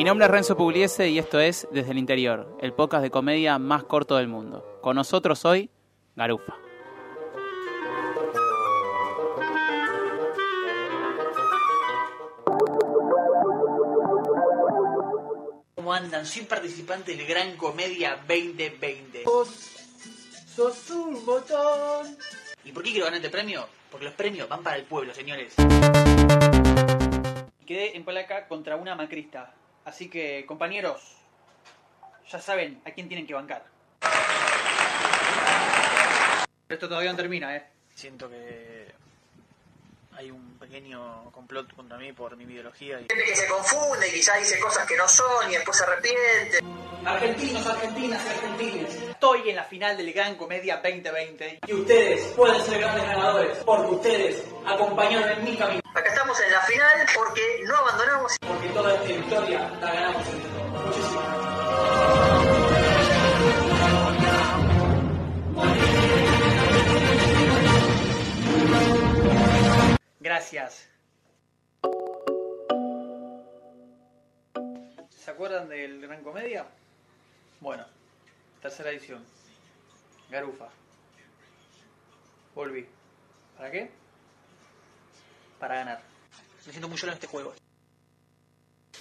Mi nombre es Renzo Pugliese y esto es Desde el Interior, el podcast de comedia más corto del mundo. Con nosotros hoy, Garufa. ¿Cómo andan? Soy participante del Gran Comedia 2020. sos un botón. ¿Y por qué quiero ganar este premio? Porque los premios van para el pueblo, señores. Quedé en Palaca contra una macrista. Así que, compañeros, ya saben a quién tienen que bancar. Esto todavía no termina, ¿eh? Siento que hay un pequeño complot contra mí por mi ideología. Y... Gente que se confunde y quizás dice cosas que no son y después se arrepiente. Argentinos, argentinas y argentines. Estoy en la final del Gran Comedia 2020 y ustedes pueden ser grandes ganadores porque ustedes acompañaron en mi camino. Acá estamos en la final porque no abandonamos. Porque toda esta victoria la ganamos entre Muchísimas Gracias. ¿Se acuerdan del Gran Comedia? Bueno, tercera edición. Garufa. Volví. ¿Para qué? Para ganar. Me siento muy solo en este juego.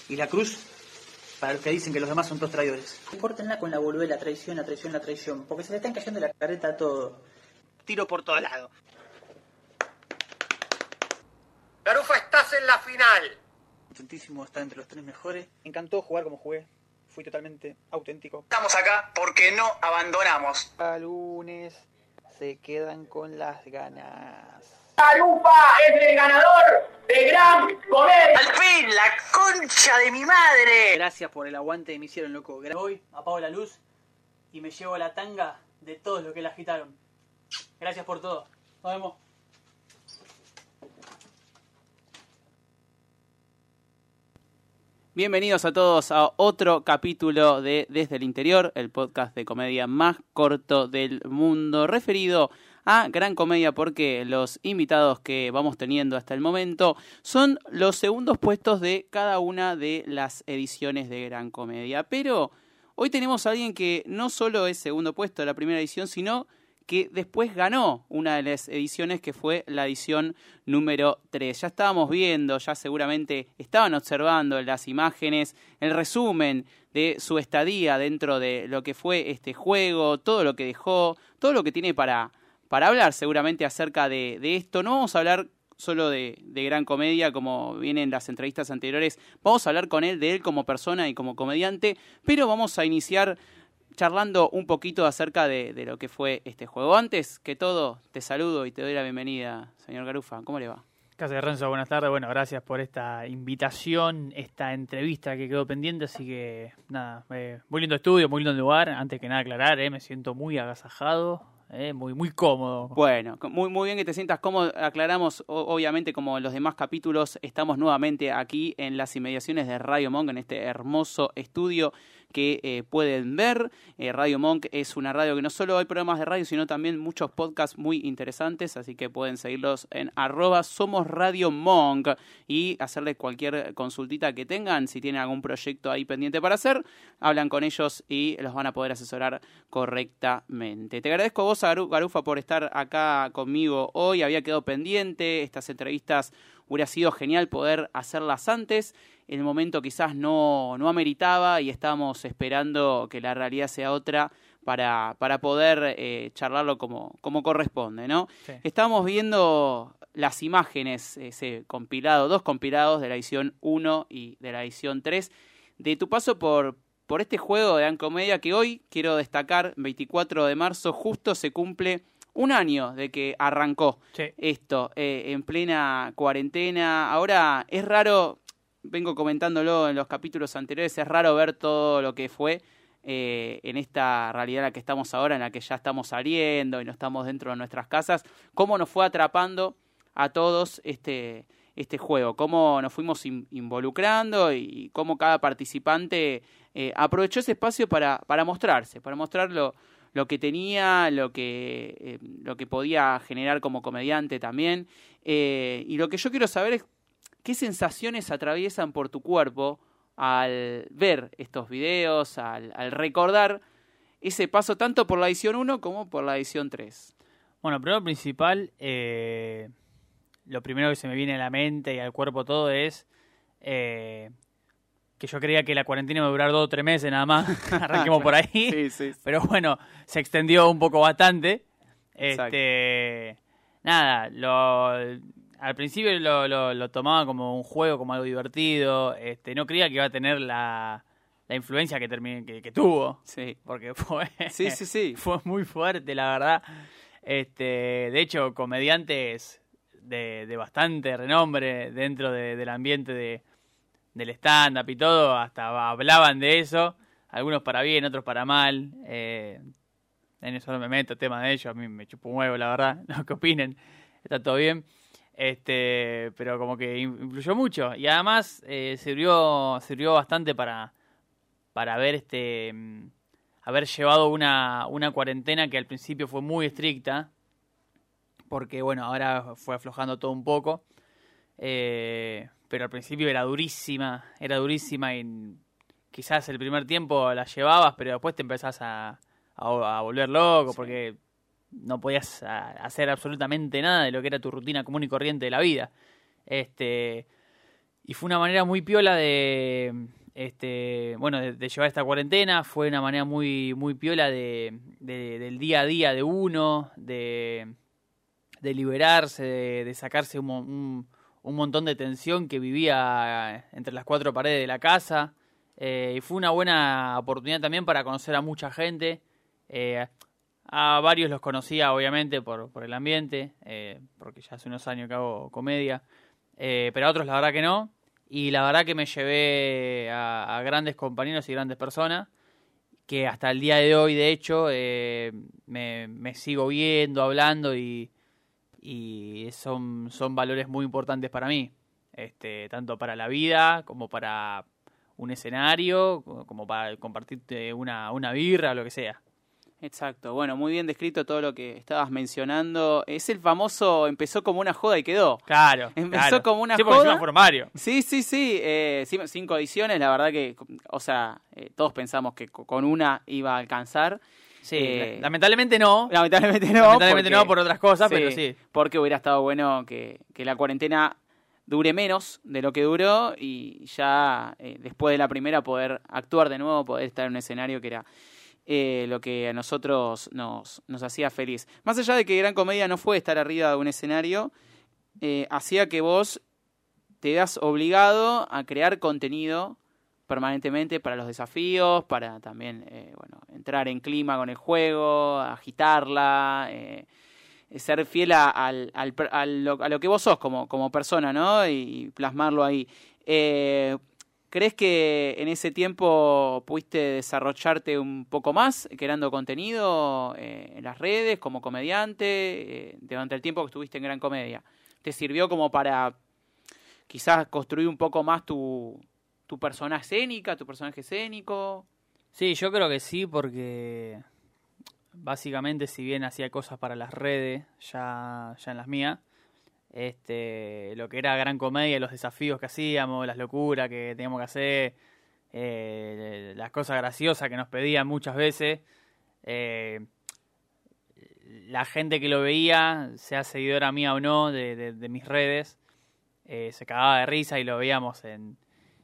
Y la cruz, para los que dicen que los demás son todos traidores. Córtenla con la volver, la traición, la traición, la traición. Porque se le están cayendo la carreta a todo. Tiro por todos lados. Garufa, estás en la final. Contentísimo estar entre los tres mejores. Me encantó jugar como jugué. Fui totalmente auténtico. Estamos acá porque no abandonamos. A lunes se quedan con las ganas. Garufa es el ganador de Gran Comedia. Al fin, la concha de mi madre. Gracias por el aguante que me hicieron, loco. Hoy apago la luz y me llevo la tanga de todos los que la agitaron. Gracias por todo. Nos vemos. Bienvenidos a todos a otro capítulo de Desde el Interior, el podcast de comedia más corto del mundo, referido a Gran Comedia porque los invitados que vamos teniendo hasta el momento son los segundos puestos de cada una de las ediciones de Gran Comedia. Pero hoy tenemos a alguien que no solo es segundo puesto de la primera edición, sino que después ganó una de las ediciones que fue la edición número 3. Ya estábamos viendo, ya seguramente estaban observando las imágenes, el resumen de su estadía dentro de lo que fue este juego, todo lo que dejó, todo lo que tiene para, para hablar seguramente acerca de, esto. No vamos a hablar solo de gran comedia como vienen las entrevistas anteriores, vamos a hablar con él, de él como persona y como comediante, pero vamos a iniciar charlando un poquito acerca de, de, lo que fue este juego. Antes que todo, te saludo y te doy la bienvenida, señor Garufa. ¿Cómo le va? ¿Qué hace, Renzo? Buenas tardes. Bueno, gracias por esta invitación, esta entrevista que quedó pendiente. Así que, nada, eh, muy lindo estudio, muy lindo lugar. Antes que nada aclarar, eh, me siento muy agasajado, eh, muy, muy cómodo. Bueno, muy, muy bien que te sientas cómodo. Aclaramos, obviamente, como en los demás capítulos, estamos nuevamente aquí en las inmediaciones de Radio Monk, en este hermoso estudio que eh, pueden ver. Eh, radio Monk es una radio que no solo hay programas de radio, sino también muchos podcasts muy interesantes, así que pueden seguirlos en arroba somos Radio Monk y hacerle cualquier consultita que tengan, si tienen algún proyecto ahí pendiente para hacer, hablan con ellos y los van a poder asesorar correctamente. Te agradezco a vos, Garufa, por estar acá conmigo hoy, había quedado pendiente, estas entrevistas hubiera sido genial poder hacerlas antes el momento quizás no, no ameritaba y estábamos esperando que la realidad sea otra para, para poder eh, charlarlo como, como corresponde, ¿no? Sí. Estamos viendo las imágenes, ese compilado, dos compilados de la edición 1 y de la edición 3, de tu paso por, por este juego de Ancomedia que hoy quiero destacar, 24 de marzo, justo se cumple un año de que arrancó Sí. esto, eh, en plena cuarentena. Ahora es raro, vengo comentándolo en los capítulos anteriores, es raro ver todo lo que fue eh, en esta realidad en la que estamos ahora, en la que ya estamos saliendo y no estamos dentro de nuestras casas, cómo nos fue atrapando a todos este, este juego, cómo nos fuimos in- involucrando y cómo cada participante eh, aprovechó ese espacio para, para mostrarse, para mostrar lo, que tenía, lo que, eh, lo que podía generar como comediante también. Eh, y lo que yo quiero saber es qué sensaciones atraviesan por tu cuerpo al ver estos videos, al, al recordar ese paso tanto por la edición 1 como por la edición 3? Bueno, primero principal, eh, lo primero que se me viene a la mente y al cuerpo todo es que yo creía que la cuarentena iba a durar dos o tres meses nada más. Arranquemos por ahí. Sí, sí. Pero bueno, se extendió un poco bastante. Exacto. Este, nada, lo, al principio lo, lo, lo tomaba como un juego, como algo divertido. Este, no creía que iba a tener la, la influencia que, termi- que, que tuvo. Sí. Porque fue, Sí, sí, sí. fue muy fuerte, la verdad. Este, de hecho, comediantes de, de bastante renombre dentro de- del ambiente de, del stand-up y todo, hasta hablaban de eso, algunos para bien, otros para mal. Eh, en eso no me meto, tema de ellos, a mí me chupo un huevo, la verdad, lo que opinen, está todo bien. Este, pero como que in- influyó mucho y además eh, sirvió sirvió bastante para para ver este mm, haber llevado una, una cuarentena que al principio fue muy estricta, porque bueno, ahora fue aflojando todo un poco, eh, pero al principio era durísima, era durísima y quizás el primer tiempo la llevabas, pero después te empezás a, a, a volver loco, Sí. porque no podías a- hacer absolutamente nada de lo que era tu rutina común y corriente de la vida. Este, y fue una manera muy piola de este bueno de, de llevar esta cuarentena fue una manera muy muy piola de, de- del día a día de uno de, de liberarse de, de sacarse un- un montón de tensión que vivía entre las cuatro paredes de la casa Eh, y fue una buena oportunidad también para conocer a mucha gente Eh, a varios los conocía obviamente por, por el ambiente eh, porque ya hace unos años que hago comedia eh, pero a otros la verdad que no. Y la verdad que me llevé a, a grandes compañeros y grandes personas que hasta el día de hoy, de hecho, eh, me, me sigo viendo, hablando y, y son, son valores muy importantes para mí, este, tanto para la vida como para un escenario, como para compartirte una, una birra o lo que sea. Exacto, bueno, muy bien descrito todo lo que estabas mencionando. Es el famoso, empezó como una joda y quedó. Claro. Empezó claro. como una sí, joda. Sí, sí, sí, eh, cin- cinco ediciones, la verdad que, o sea, eh, todos pensamos que co- con una iba a alcanzar. Sí, Eh, lamentablemente no. Lamentablemente no. lamentablemente porque- no por otras cosas, sí, pero sí. Porque hubiera estado bueno que, que la cuarentena dure menos de lo que duró y ya eh, después de la primera poder actuar de nuevo, poder estar en un escenario que era eh, lo que a nosotros nos, nos hacía feliz. Más allá de que Gran Comedia no fue estar arriba de un escenario, hacía que vos te das obligado a crear contenido permanentemente para los desafíos, para también eh, bueno, entrar en clima con el juego, agitarla, eh, ser fiel a, al, al lo, que vos sos como, como persona, ¿no? Y plasmarlo ahí. Eh, ¿Crees que en ese tiempo pudiste desarrollarte un poco más creando contenido en las redes como comediante durante el tiempo que estuviste en Gran Comedia? ¿Te sirvió como para quizás construir un poco más tu, tu persona escénica, tu personaje escénico? Sí, yo creo que sí, porque básicamente si bien hacía cosas para las redes, ya, ya en las mías, este, lo que era gran comedia, los desafíos que hacíamos, las locuras que teníamos que hacer, eh, las cosas graciosas que nos pedían muchas veces, eh, la gente que lo veía, sea seguidora mía o no de, mis redes, eh, se cagaba de risa y lo veíamos en,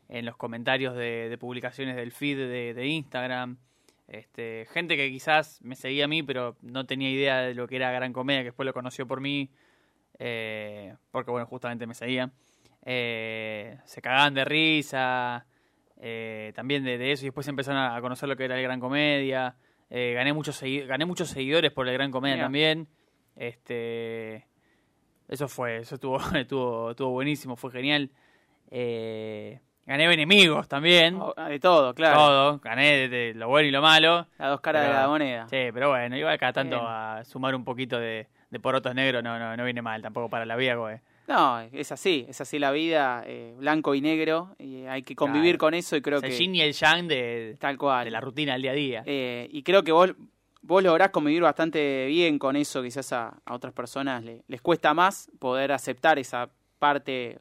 en los comentarios de, de publicaciones del feed de, de Instagram. Este, gente que quizás me seguía a mí, pero no tenía idea de lo que era Gran Comedia, que después lo conoció por mí, eh, porque bueno, justamente me seguía. Eh, se cagaban de risa, eh, también de, de eso, y después empezaron a conocer lo que era el Gran Comedia. Gané, muchos gané muchos seguidores por el Gran Comedia Mira. también. Este, eso fue, eso estuvo, estuvo, estuvo buenísimo, fue genial. Eh, gané enemigos también. Oh, De todo, claro. Todo, gané de, de lo bueno y lo malo. Las dos caras Pero- de la moneda. Sí, pero bueno, igual cada tanto Bien. a sumar un poquito de, de porotos negros no, no, no viene mal tampoco para la vida, güey. No, es así, es así la vida, eh, blanco y negro, y hay que convivir Claro. con eso y creo Es el que yin y el yang de, tal cual. de la rutina del día a día. Eh, y creo que vos, vos lográs convivir bastante bien con eso, quizás a, a otras personas le- les cuesta más poder aceptar esa parte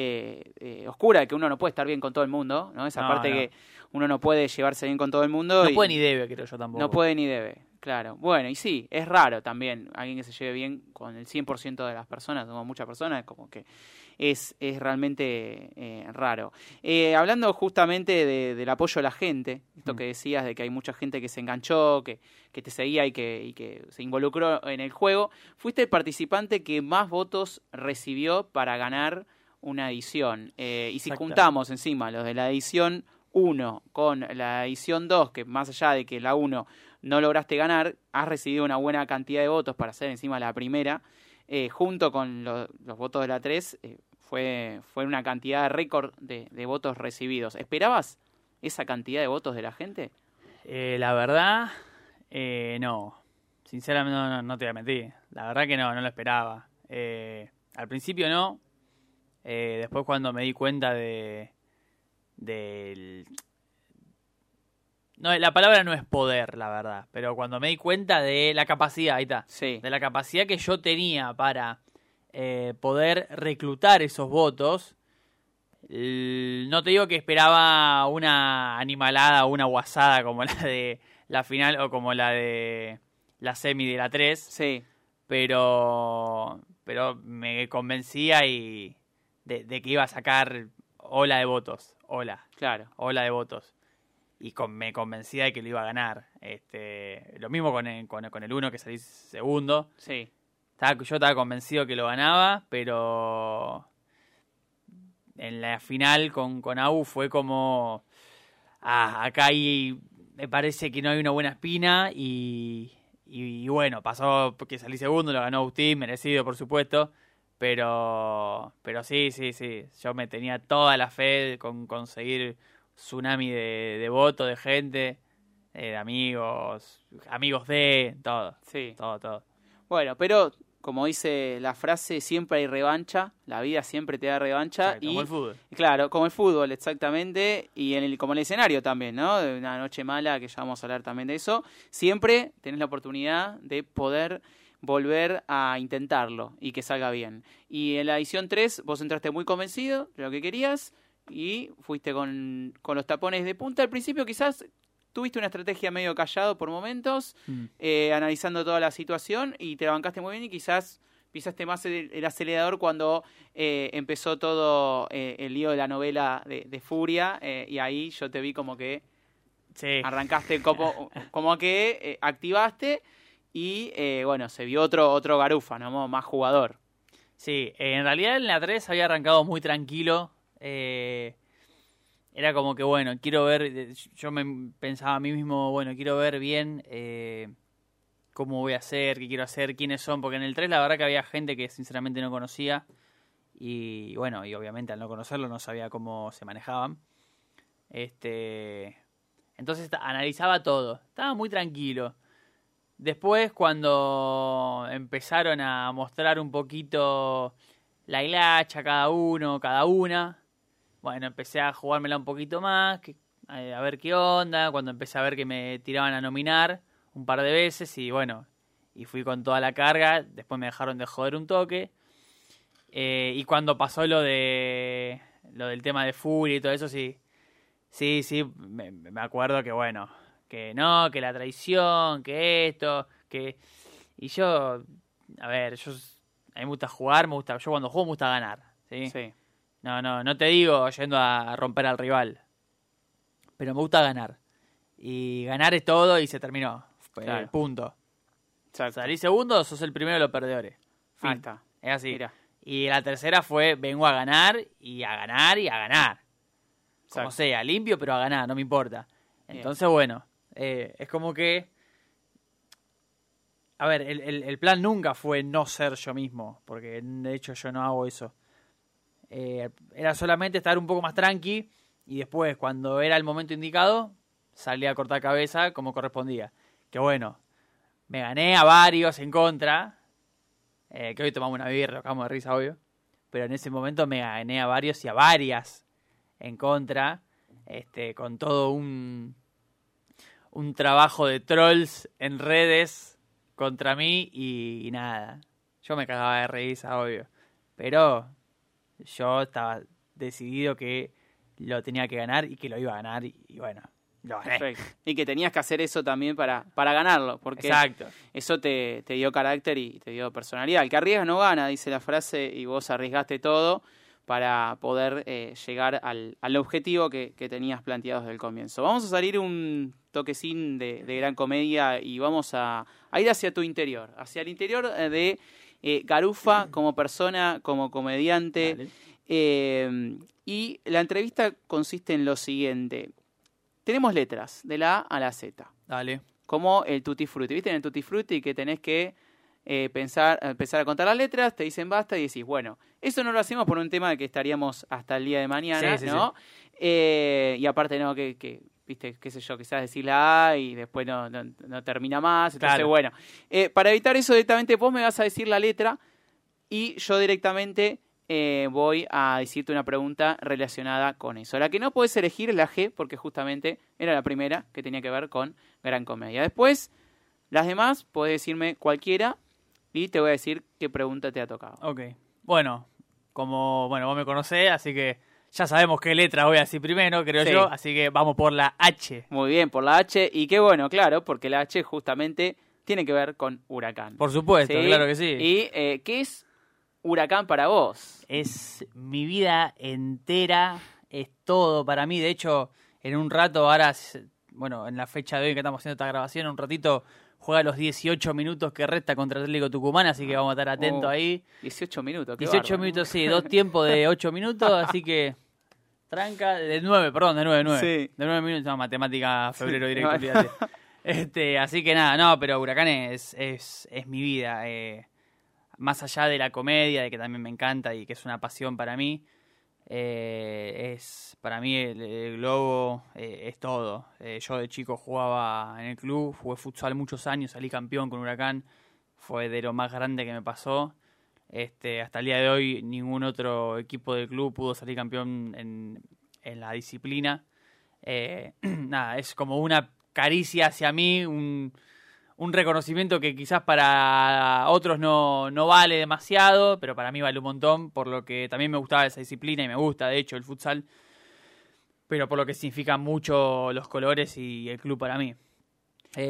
eh, eh, oscura, que uno no puede estar bien con todo el mundo, ¿no? Esa No, parte no. que uno no puede llevarse bien con todo el mundo. No y- puede ni debe, creo yo tampoco. No puede ni debe, claro. Bueno, y sí, es raro también alguien que se lleve bien con el 100% de las personas, como muchas personas, como que es, es realmente eh, raro. Eh, hablando justamente de- del apoyo a la gente, esto Mm. que decías de que hay mucha gente que se enganchó, que, que te seguía y que, y que se involucró en el juego, fuiste el participante que más votos recibió para ganar una edición. Eh, y si Exacto. juntamos encima los de la edición 1 con la edición 2, que más allá de que la 1 no lograste ganar, has recibido una buena cantidad de votos para ser encima la primera, eh, junto con lo- los votos de la 3, eh, fue, fue una cantidad de récord de, de votos recibidos. ¿Esperabas esa cantidad de votos de la gente? La verdad, no. Sinceramente, no, no, no te voy a mentir. La verdad que no, no lo esperaba. Al principio no. Eh, después cuando me di cuenta de... del... No, la palabra no es poder, la verdad. Pero cuando me di cuenta de la capacidad, ahí está. Sí, de la capacidad que yo tenía para eh, poder reclutar esos votos, no te digo que esperaba una animalada o una guasada como la de la final o como la de la semi de la 3, sí, pero, pero me convencía y de, de que iba a sacar ola de votos, ola claro. ola de votos. Y con- me convencía de que lo iba a ganar. Este, lo mismo con el, con, con el uno que salí segundo. Sí, Estaba, yo estaba convencido que lo ganaba, pero en la final con, con AU fue como, ah, acá hay, me parece que no hay una buena espina y, y, y bueno, pasó porque salí segundo, lo ganó Agustín, merecido por supuesto, pero, pero sí, sí, sí, yo me tenía toda la fe con conseguir tsunami de, de voto, de gente, eh, de amigos, amigos de, todo, sí. todo, todo. Bueno, pero como dice la frase, siempre hay revancha, la vida siempre te da revancha. Exacto, y como el fútbol. Claro, como el fútbol, exactamente, y en el, como el escenario también, ¿no? De una noche mala, que ya vamos a hablar también de eso. Siempre tenés la oportunidad de poder volver a intentarlo y que salga bien. Y en la edición 3 vos entraste muy convencido de lo que querías y fuiste con, con los tapones de punta. Al principio quizás tuviste una estrategia medio callado por momentos, Mm. eh, analizando toda la situación y te la bancaste muy bien y quizás pisaste más el, el acelerador cuando eh, empezó todo eh, el lío de la novela de, de Furia y ahí yo te vi como que Sí. arrancaste como, como que activaste y eh, bueno, se vio otro, otro garufa, ¿no? Más jugador. Sí, eh, en realidad en la 3 había arrancado muy tranquilo. eh, era como que, bueno, quiero ver, yo me pensaba a mí mismo, bueno, quiero ver bien cómo voy a hacer, qué quiero hacer, quiénes son, porque en el 3 la verdad que había gente que sinceramente no conocía y bueno, y obviamente al no conocerlo no sabía cómo se manejaban. Este, entonces analizaba todo, estaba muy tranquilo. Después, cuando empezaron a mostrar un poquito la hilacha, cada uno, cada una, bueno, empecé a jugármela un poquito más, que- eh, a ver qué onda, cuando empecé a ver que me tiraban a nominar un par de veces y bueno, y fui con toda la carga, después me dejaron de joder un toque. Eh, y cuando pasó lo de lo del tema de Furia y todo eso, sí, sí, sí, me, me acuerdo que bueno, que no, que la traición, que esto, que... Y yo, a ver, yo, a mí me gusta jugar, me gusta, yo cuando juego me gusta ganar, ¿sí? Sí. No, no, no te digo yendo a romper al rival, pero me gusta ganar. Y ganar es todo y se terminó, Fue Claro. el punto. Exacto. Salí segundo, sos el primero de los perdedores. Fin. Ahí está. Es así. Mira. Y la tercera fue, vengo a ganar y a ganar y a ganar. Como Exacto. sea, limpio, pero a ganar, no me importa. Bien. Entonces, bueno, eh, es como que... A ver, el, el- plan nunca fue no ser yo mismo, porque de hecho yo no hago eso. Eh, era solamente estar un poco más tranqui y después, cuando era el momento indicado, salía a cortar cabeza como correspondía. Que bueno, me gané a varios en contra, eh, que hoy tomamos una birra, acabamos de risa, obvio. Pero en ese momento me gané a varios y a varias en contra, este, con todo un, un trabajo de trolls en redes contra mí y, y nada. Yo me cagaba de risa, obvio. Pero yo estaba decidido que lo tenía que ganar y que lo iba a ganar y, y bueno, lo gané. Perfecto. Y que tenías que hacer eso también para, para ganarlo, porque Exacto. eso te, te dio carácter y te dio personalidad. El que arriesga no gana, dice la frase, y vos arriesgaste todo para poder eh, llegar al, al objetivo que, que tenías planteado desde el comienzo. Vamos a salir un toquecín de, de gran comedia y vamos a, a ir hacia tu interior, hacia el interior eh, de eh, Garufa como persona, como comediante. Eh, y la entrevista consiste en lo siguiente. Tenemos letras, de la A a la Z, Dale. como el Tutti Frutti. ¿Viste en el Tutti Frutti que tenés que eh, pensar, empezar a contar las letras, te dicen basta y decís, bueno, eso no lo hacemos por un tema de que estaríamos hasta el día de mañana, Sí, sí, ¿no? Eh, y aparte, no, que, que, viste, qué sé yo, quizás decir la A y después no, no, no termina más. Entonces, Claro. bueno, eh, para evitar eso directamente, vos me vas a decir la letra y yo directamente eh, voy a decirte una pregunta relacionada con eso. La que no puedes elegir es la G, porque justamente era la primera que tenía que ver con Gran Comedia. Después, las demás, puedes decirme cualquiera y te voy a decir qué pregunta te ha tocado. Ok. Bueno, como bueno, vos me conocés, así que ya sabemos qué letra voy a decir primero, creo Sí. yo, así que vamos por la H. Muy bien, por la H. Y qué bueno, claro, porque la H justamente tiene que ver con huracán. Por supuesto, ¿Sí? claro que sí. ¿Y eh, qué es huracán para vos? Es mi vida entera, es todo para mí. De hecho, en un rato, ahora, bueno, en la fecha de hoy que estamos haciendo esta grabación, en un ratito juega los 18 minutos que resta contra Atlético Tucumán, así que vamos a estar atentos Oh, ahí. 18 minutos. qué 18 bárbaro. minutos, sí, dos tiempos de 8 minutos, así que tranca, de 9, perdón, de 9, 9. Sí. De 9 minutos, no, matemática, febrero Sí, directo, olvídate. Este, así que nada, no, pero Huracán es, es, es mi vida. eh, más allá de la comedia, de que también me encanta y que es una pasión para mí, eh, es para mí el, globo eh, es todo. Eh, yo de chico jugaba en el club, jugué futsal muchos años, salí campeón con Huracán, fue de lo más grande que me pasó. Este, hasta el día de hoy ningún otro equipo del club pudo salir campeón en, en la disciplina. Nada, es como una caricia hacia mí, un, un reconocimiento que quizás para otros no, no vale demasiado, pero para mí vale un montón, por lo que también me gustaba esa disciplina y me gusta, de hecho, el futsal, pero por lo que significan mucho los colores y el club para mí. Eh,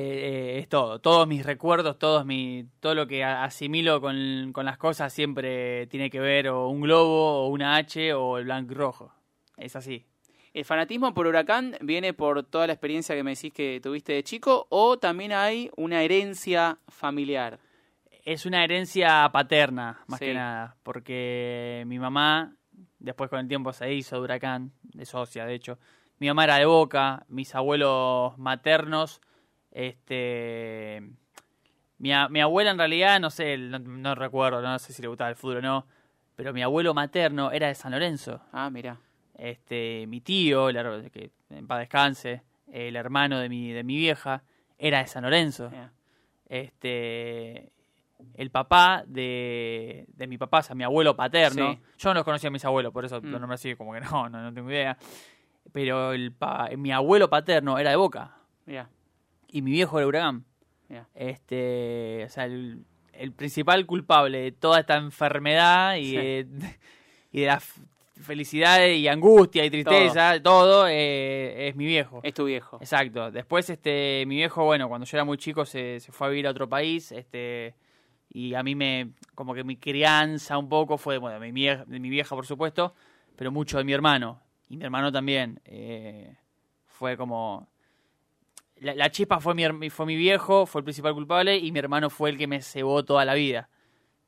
eh, es todo, todos mis recuerdos, todos mi, todo lo que asimilo con, con las cosas siempre tiene que ver o un globo, o una H, o el blanco y rojo. Es así. ¿El fanatismo por Huracán viene por toda la experiencia que me decís que tuviste de chico o también hay una herencia familiar? Es una herencia paterna, más Sí. que nada, porque mi mamá, después con el tiempo se hizo de huracán, de socia, de hecho. Mi mamá era de Boca, mis abuelos maternos, este... Mi, mi abuela en realidad, no sé, no, no recuerdo, no sé si le gustaba el fútbol o no, pero mi abuelo materno era de San Lorenzo. Ah, mira. Este, mi tío, el que en paz descanse, el hermano de mi, de mi vieja, era de San Lorenzo este el papá de, de mi papá, o sea, mi abuelo paterno. Sí. Yo no los conocía a mis abuelos, por eso Mm. lo nombré así, como que no, no, no tengo idea. Pero el pa- mi abuelo paterno era de Boca y mi viejo era Huracán. Este, o sea, el, el principal culpable de toda esta enfermedad y, Sí. de, y de la felicidad y angustia y tristeza, todo, eh, es mi viejo. Es tu viejo. Exacto. Después, este, mi viejo, bueno, cuando yo era muy chico se, se fue a vivir a otro país, este, y a mí me, como que mi crianza un poco fue, bueno, de mi vieja, de mi vieja por supuesto, pero mucho de mi hermano. Y mi hermano también. eh, fue como... La, la chispa fue mi, fue mi viejo, fue el principal culpable, y mi hermano fue el que me cebó toda la vida.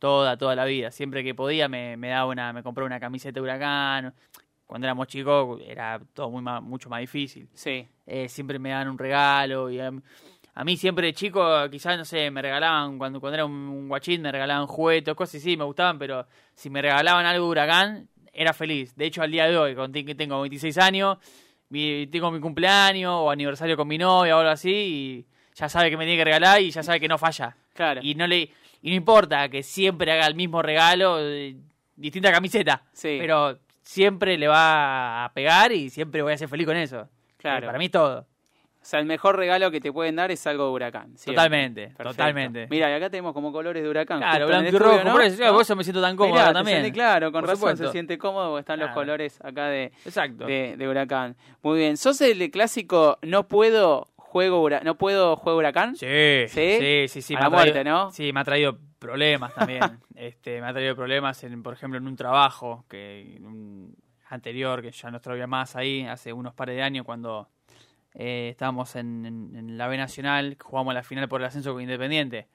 Toda, toda la vida. Siempre que podía me, me daba una, me compró una camiseta de huracán. Cuando éramos chicos era todo muy ma- mucho más difícil Sí, eh, siempre me daban un regalo y a, a mí siempre de chico quizás no sé me regalaban cuando cuando era un, un guachín me regalaban juguetes cosas y sí me gustaban pero si me regalaban algo de huracán era feliz de hecho al día de hoy con que tengo 26 años mi, tengo mi cumpleaños o aniversario con mi novia o algo así y ya sabe que me tiene que regalar y ya sabe que no falla claro. y no le y no importa que siempre haga el mismo regalo eh, distinta camiseta Sí. pero siempre le va a pegar y siempre voy a ser feliz con eso Claro. para mí todo O sea, el mejor regalo que te pueden dar es algo de huracán. siempre. Totalmente, Perfecto. totalmente. Mira, y acá tenemos como colores de huracán. Claro, blanco y rojo, estudio, por eso, ¿no? por eso me siento tan cómodo Mirá, también. siente- claro, con Por razón supuesto. se siente cómodo porque están los colores acá de, Exacto. de, de huracán. Muy bien. ¿Sos el clásico no puedo juego no puedo juego huracán? Sí, ¿Sí? sí, sí, sí. A me la ha traído- muerte, ¿no? Sí, me ha traído problemas también. este, me ha traído problemas, en, por ejemplo, en un trabajo que un anterior, que ya no estoy más ahí, hace unos pares de años, cuando eh, estábamos en, en- en la B Nacional, jugamos la final por el ascenso con Independiente.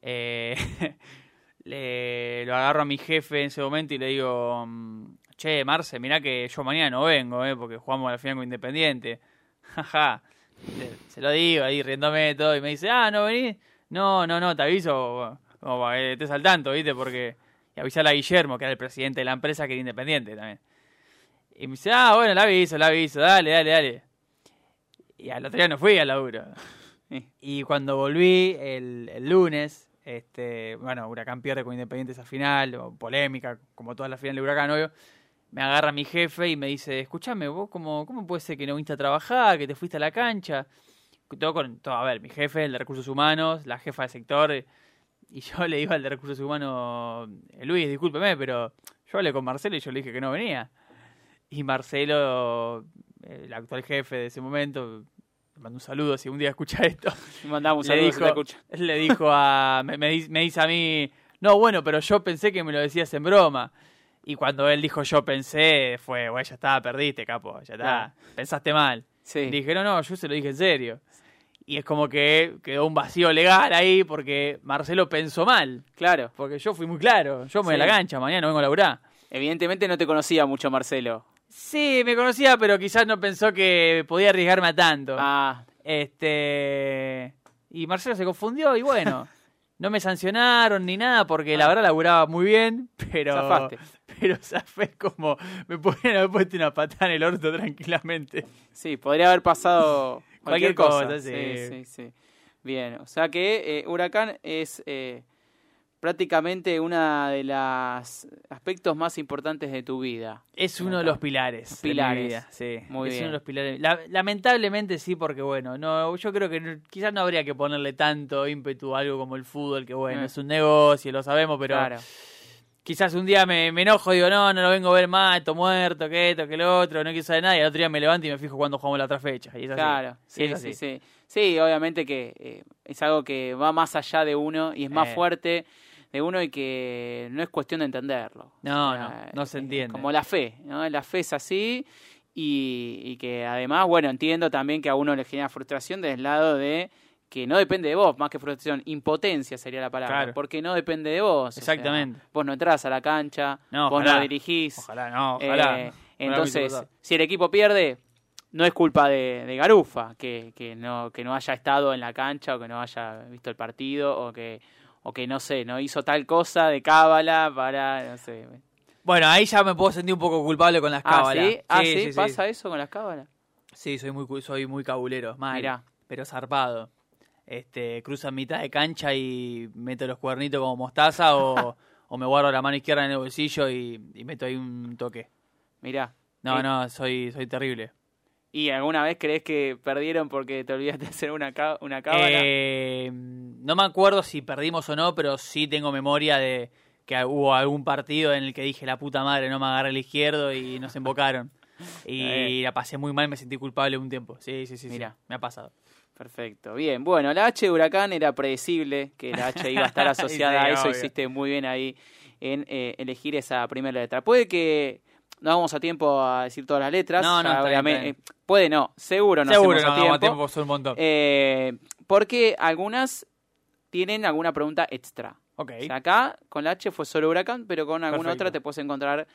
Eh, le, lo agarro a mi jefe en ese momento y le digo, mm, che, Marce, mirá que yo mañana no vengo, eh, porque jugamos la final con Independiente. Jaja. Se- lo digo ahí riéndome todo y me dice, ah, ¿no venís? No, no, no, te aviso como para que estés al tanto, ¿viste? Porque... Y avisar a Guillermo, que era el presidente de la empresa, que era independiente también. Y me dice, ah, bueno, la aviso, la aviso, dale, dale, dale. Y al otro día no fui al laburo. Y cuando volví el, lunes, este, bueno, Huracán pierde con Independiente esa final, polémica, como todas las finales de Huracán, obvio. Me agarra mi jefe y me dice, escúchame, vos cómo, cómo puede ser que no viniste a trabajar, que te fuiste a la cancha? Todo con, todo, a ver, mi jefe, el de recursos humanos, la jefa de sector, eh, y yo le digo al de recursos humanos, "Eh, Luis, discúlpeme, pero yo hablé con Marcelo y yo le dije que no venía. Y Marcelo, el actual jefe de ese momento, le mando un saludo si un día escucha esto. Mandamos un le saludo dijo, le dijo a. Me, me dice a mí. No, bueno, pero yo pensé que me lo decías en broma. Y cuando él dijo yo pensé, fue, güey, ya está, perdiste, capo, ya está. Pensaste mal. Sí. Dije, no, no, yo se lo dije en serio. Y es como que quedó un vacío legal ahí porque Marcelo pensó mal. Claro. Porque yo fui muy claro. Yo me voy a la cancha, mañana no vengo a laburar. Evidentemente no te conocía mucho Marcelo. Sí, me conocía, pero quizás no pensó que podía arriesgarme a tanto. Ah, Este. Y Marcelo se confundió y bueno. No me sancionaron ni nada porque la verdad laburaba muy bien, pero. Zafaste. Pero zafé como. Me podrían haber puesto una patada en el orto tranquilamente. sí, podría haber pasado cualquier, Cualquier cosa. cosa, sí, sí. sí, sí. Bien, o sea que eh, Huracán es eh, prácticamente uno de los aspectos más importantes de tu vida. Es uno de los pilares. de mi Pilares. vida, sí. Muy es bien. uno de los pilares. La- lamentablemente sí, porque bueno, no, yo creo que no- quizás no habría que ponerle tanto ímpetu a algo como el fútbol, que bueno, Mm. es un negocio, lo sabemos, pero claro. quizás un día me, me enojo y digo, no, no lo vengo a ver más, esto muerto, que esto, que lo otro, no quiero saber nada, y al otro día me levanto y me fijo cuando jugamos la otra fecha. Y es así. Claro, sí, es sí, sí. Sí, obviamente que eh, es algo que va más allá de uno y es más Eh. fuerte de uno y que no es cuestión de entenderlo. No, O sea, no, no se eh, entiende. Como la fe, ¿no? La fe es así y, y que además, bueno, entiendo también que a uno le genera frustración desde el lado de que no depende de vos, más que frustración, impotencia sería la palabra, Claro. porque no depende de vos. o sea, Exactamente. vos no entras a la cancha, No, vos ojalá. no dirigís. Ojalá, no, Eh, ojalá. Ojalá entonces, si el equipo pierde, no es culpa de, de Garufa, que, que no, que no haya estado en la cancha o que no haya visto el partido o que, o que no sé, no hizo tal cosa de cábala para, no sé. Bueno, ahí ya me puedo sentir un poco culpable con las Ah, cábalas. ¿sí? Ah, ¿sí? ¿Pasa eso con las cábalas? Sí, soy muy, soy muy cabulero, mal, Mirá. pero zarpado. Este, cruzo en mitad de cancha y meto los cuernitos como mostaza o, o me guardo la mano izquierda en el bolsillo y, y meto ahí un toque. Mirá. No, Eh, no, soy, soy terrible. ¿Y alguna vez crees que perdieron porque te olvidaste de hacer una, una cábala? Eh, no me acuerdo si perdimos o no, pero sí tengo memoria de que hubo algún partido en el que dije la puta madre, no me agarré el izquierdo y nos embocaron. Y la pasé muy mal, me sentí culpable un tiempo. Sí, sí, sí, sí. Mirá. Me ha pasado. Perfecto, bien. Bueno, la H de Huracán era predecible que la H iba a estar asociada Sí, a eso. obvio. Hiciste muy bien ahí en eh, elegir esa primera letra. Puede que no vamos a tiempo a decir todas las letras. No, no, está bien, obviamente- está bien. eh, puede no, seguro no Seguro hacemos no a vamos a tiempo. tiempo, son un montón. Eh, porque algunas tienen alguna pregunta extra. ok. O sea, acá con la H fue solo Huracán, pero con alguna Perfecto. otra te puedes encontrar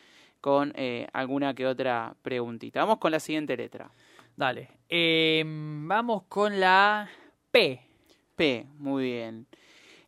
con eh, alguna que otra preguntita. Vamos con la siguiente letra. Dale. Eh, vamos con la P. P, muy bien.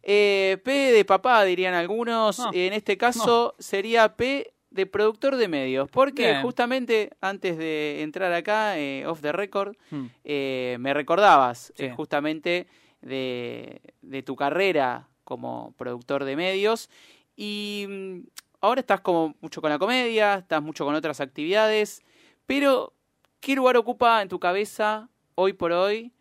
Eh, P de papá, dirían algunos. No. En este caso sería P de productor de medios. Porque Bien. justamente antes de entrar acá, eh, off the record, Hmm. eh, me recordabas Sí. eh, justamente de, de tu carrera como productor de medios. Y mm, ahora estás como mucho con la comedia, estás mucho con otras actividades. Pero, ¿qué lugar ocupa en tu cabeza hoy por hoy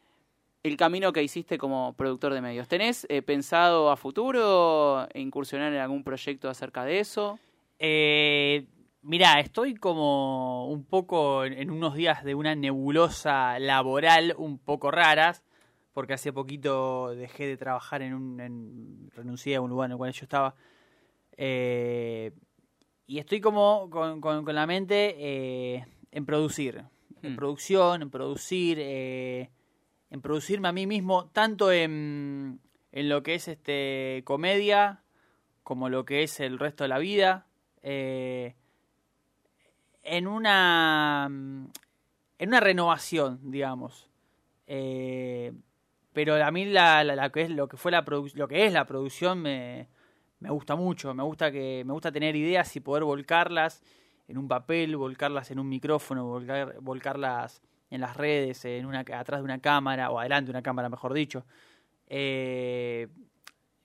el camino que hiciste como productor de medios. ¿Tenés pensado a futuro incursionar en algún proyecto acerca de eso? Eh, mirá, estoy como un poco en unos días de una nebulosa laboral un poco raras, porque hace poquito dejé de trabajar en un... renuncié a un lugar en el cual yo estaba. Eh, y estoy como con, con, la mente eh, en producir, en hmm. producción, en producir, eh, en producirme a mí mismo, tanto en, en, lo que es este comedia como lo que es el resto de la vida, eh, en una en una renovación, digamos. pero a mí la, la, que es lo que fue la lo que es la producción me me gusta mucho, me gusta que me gusta tener ideas y poder volcarlas en un papel, volcarlas en un micrófono, volcar, volcarlas en las redes, en una atrás de una cámara o adelante de una cámara, mejor dicho. Eh,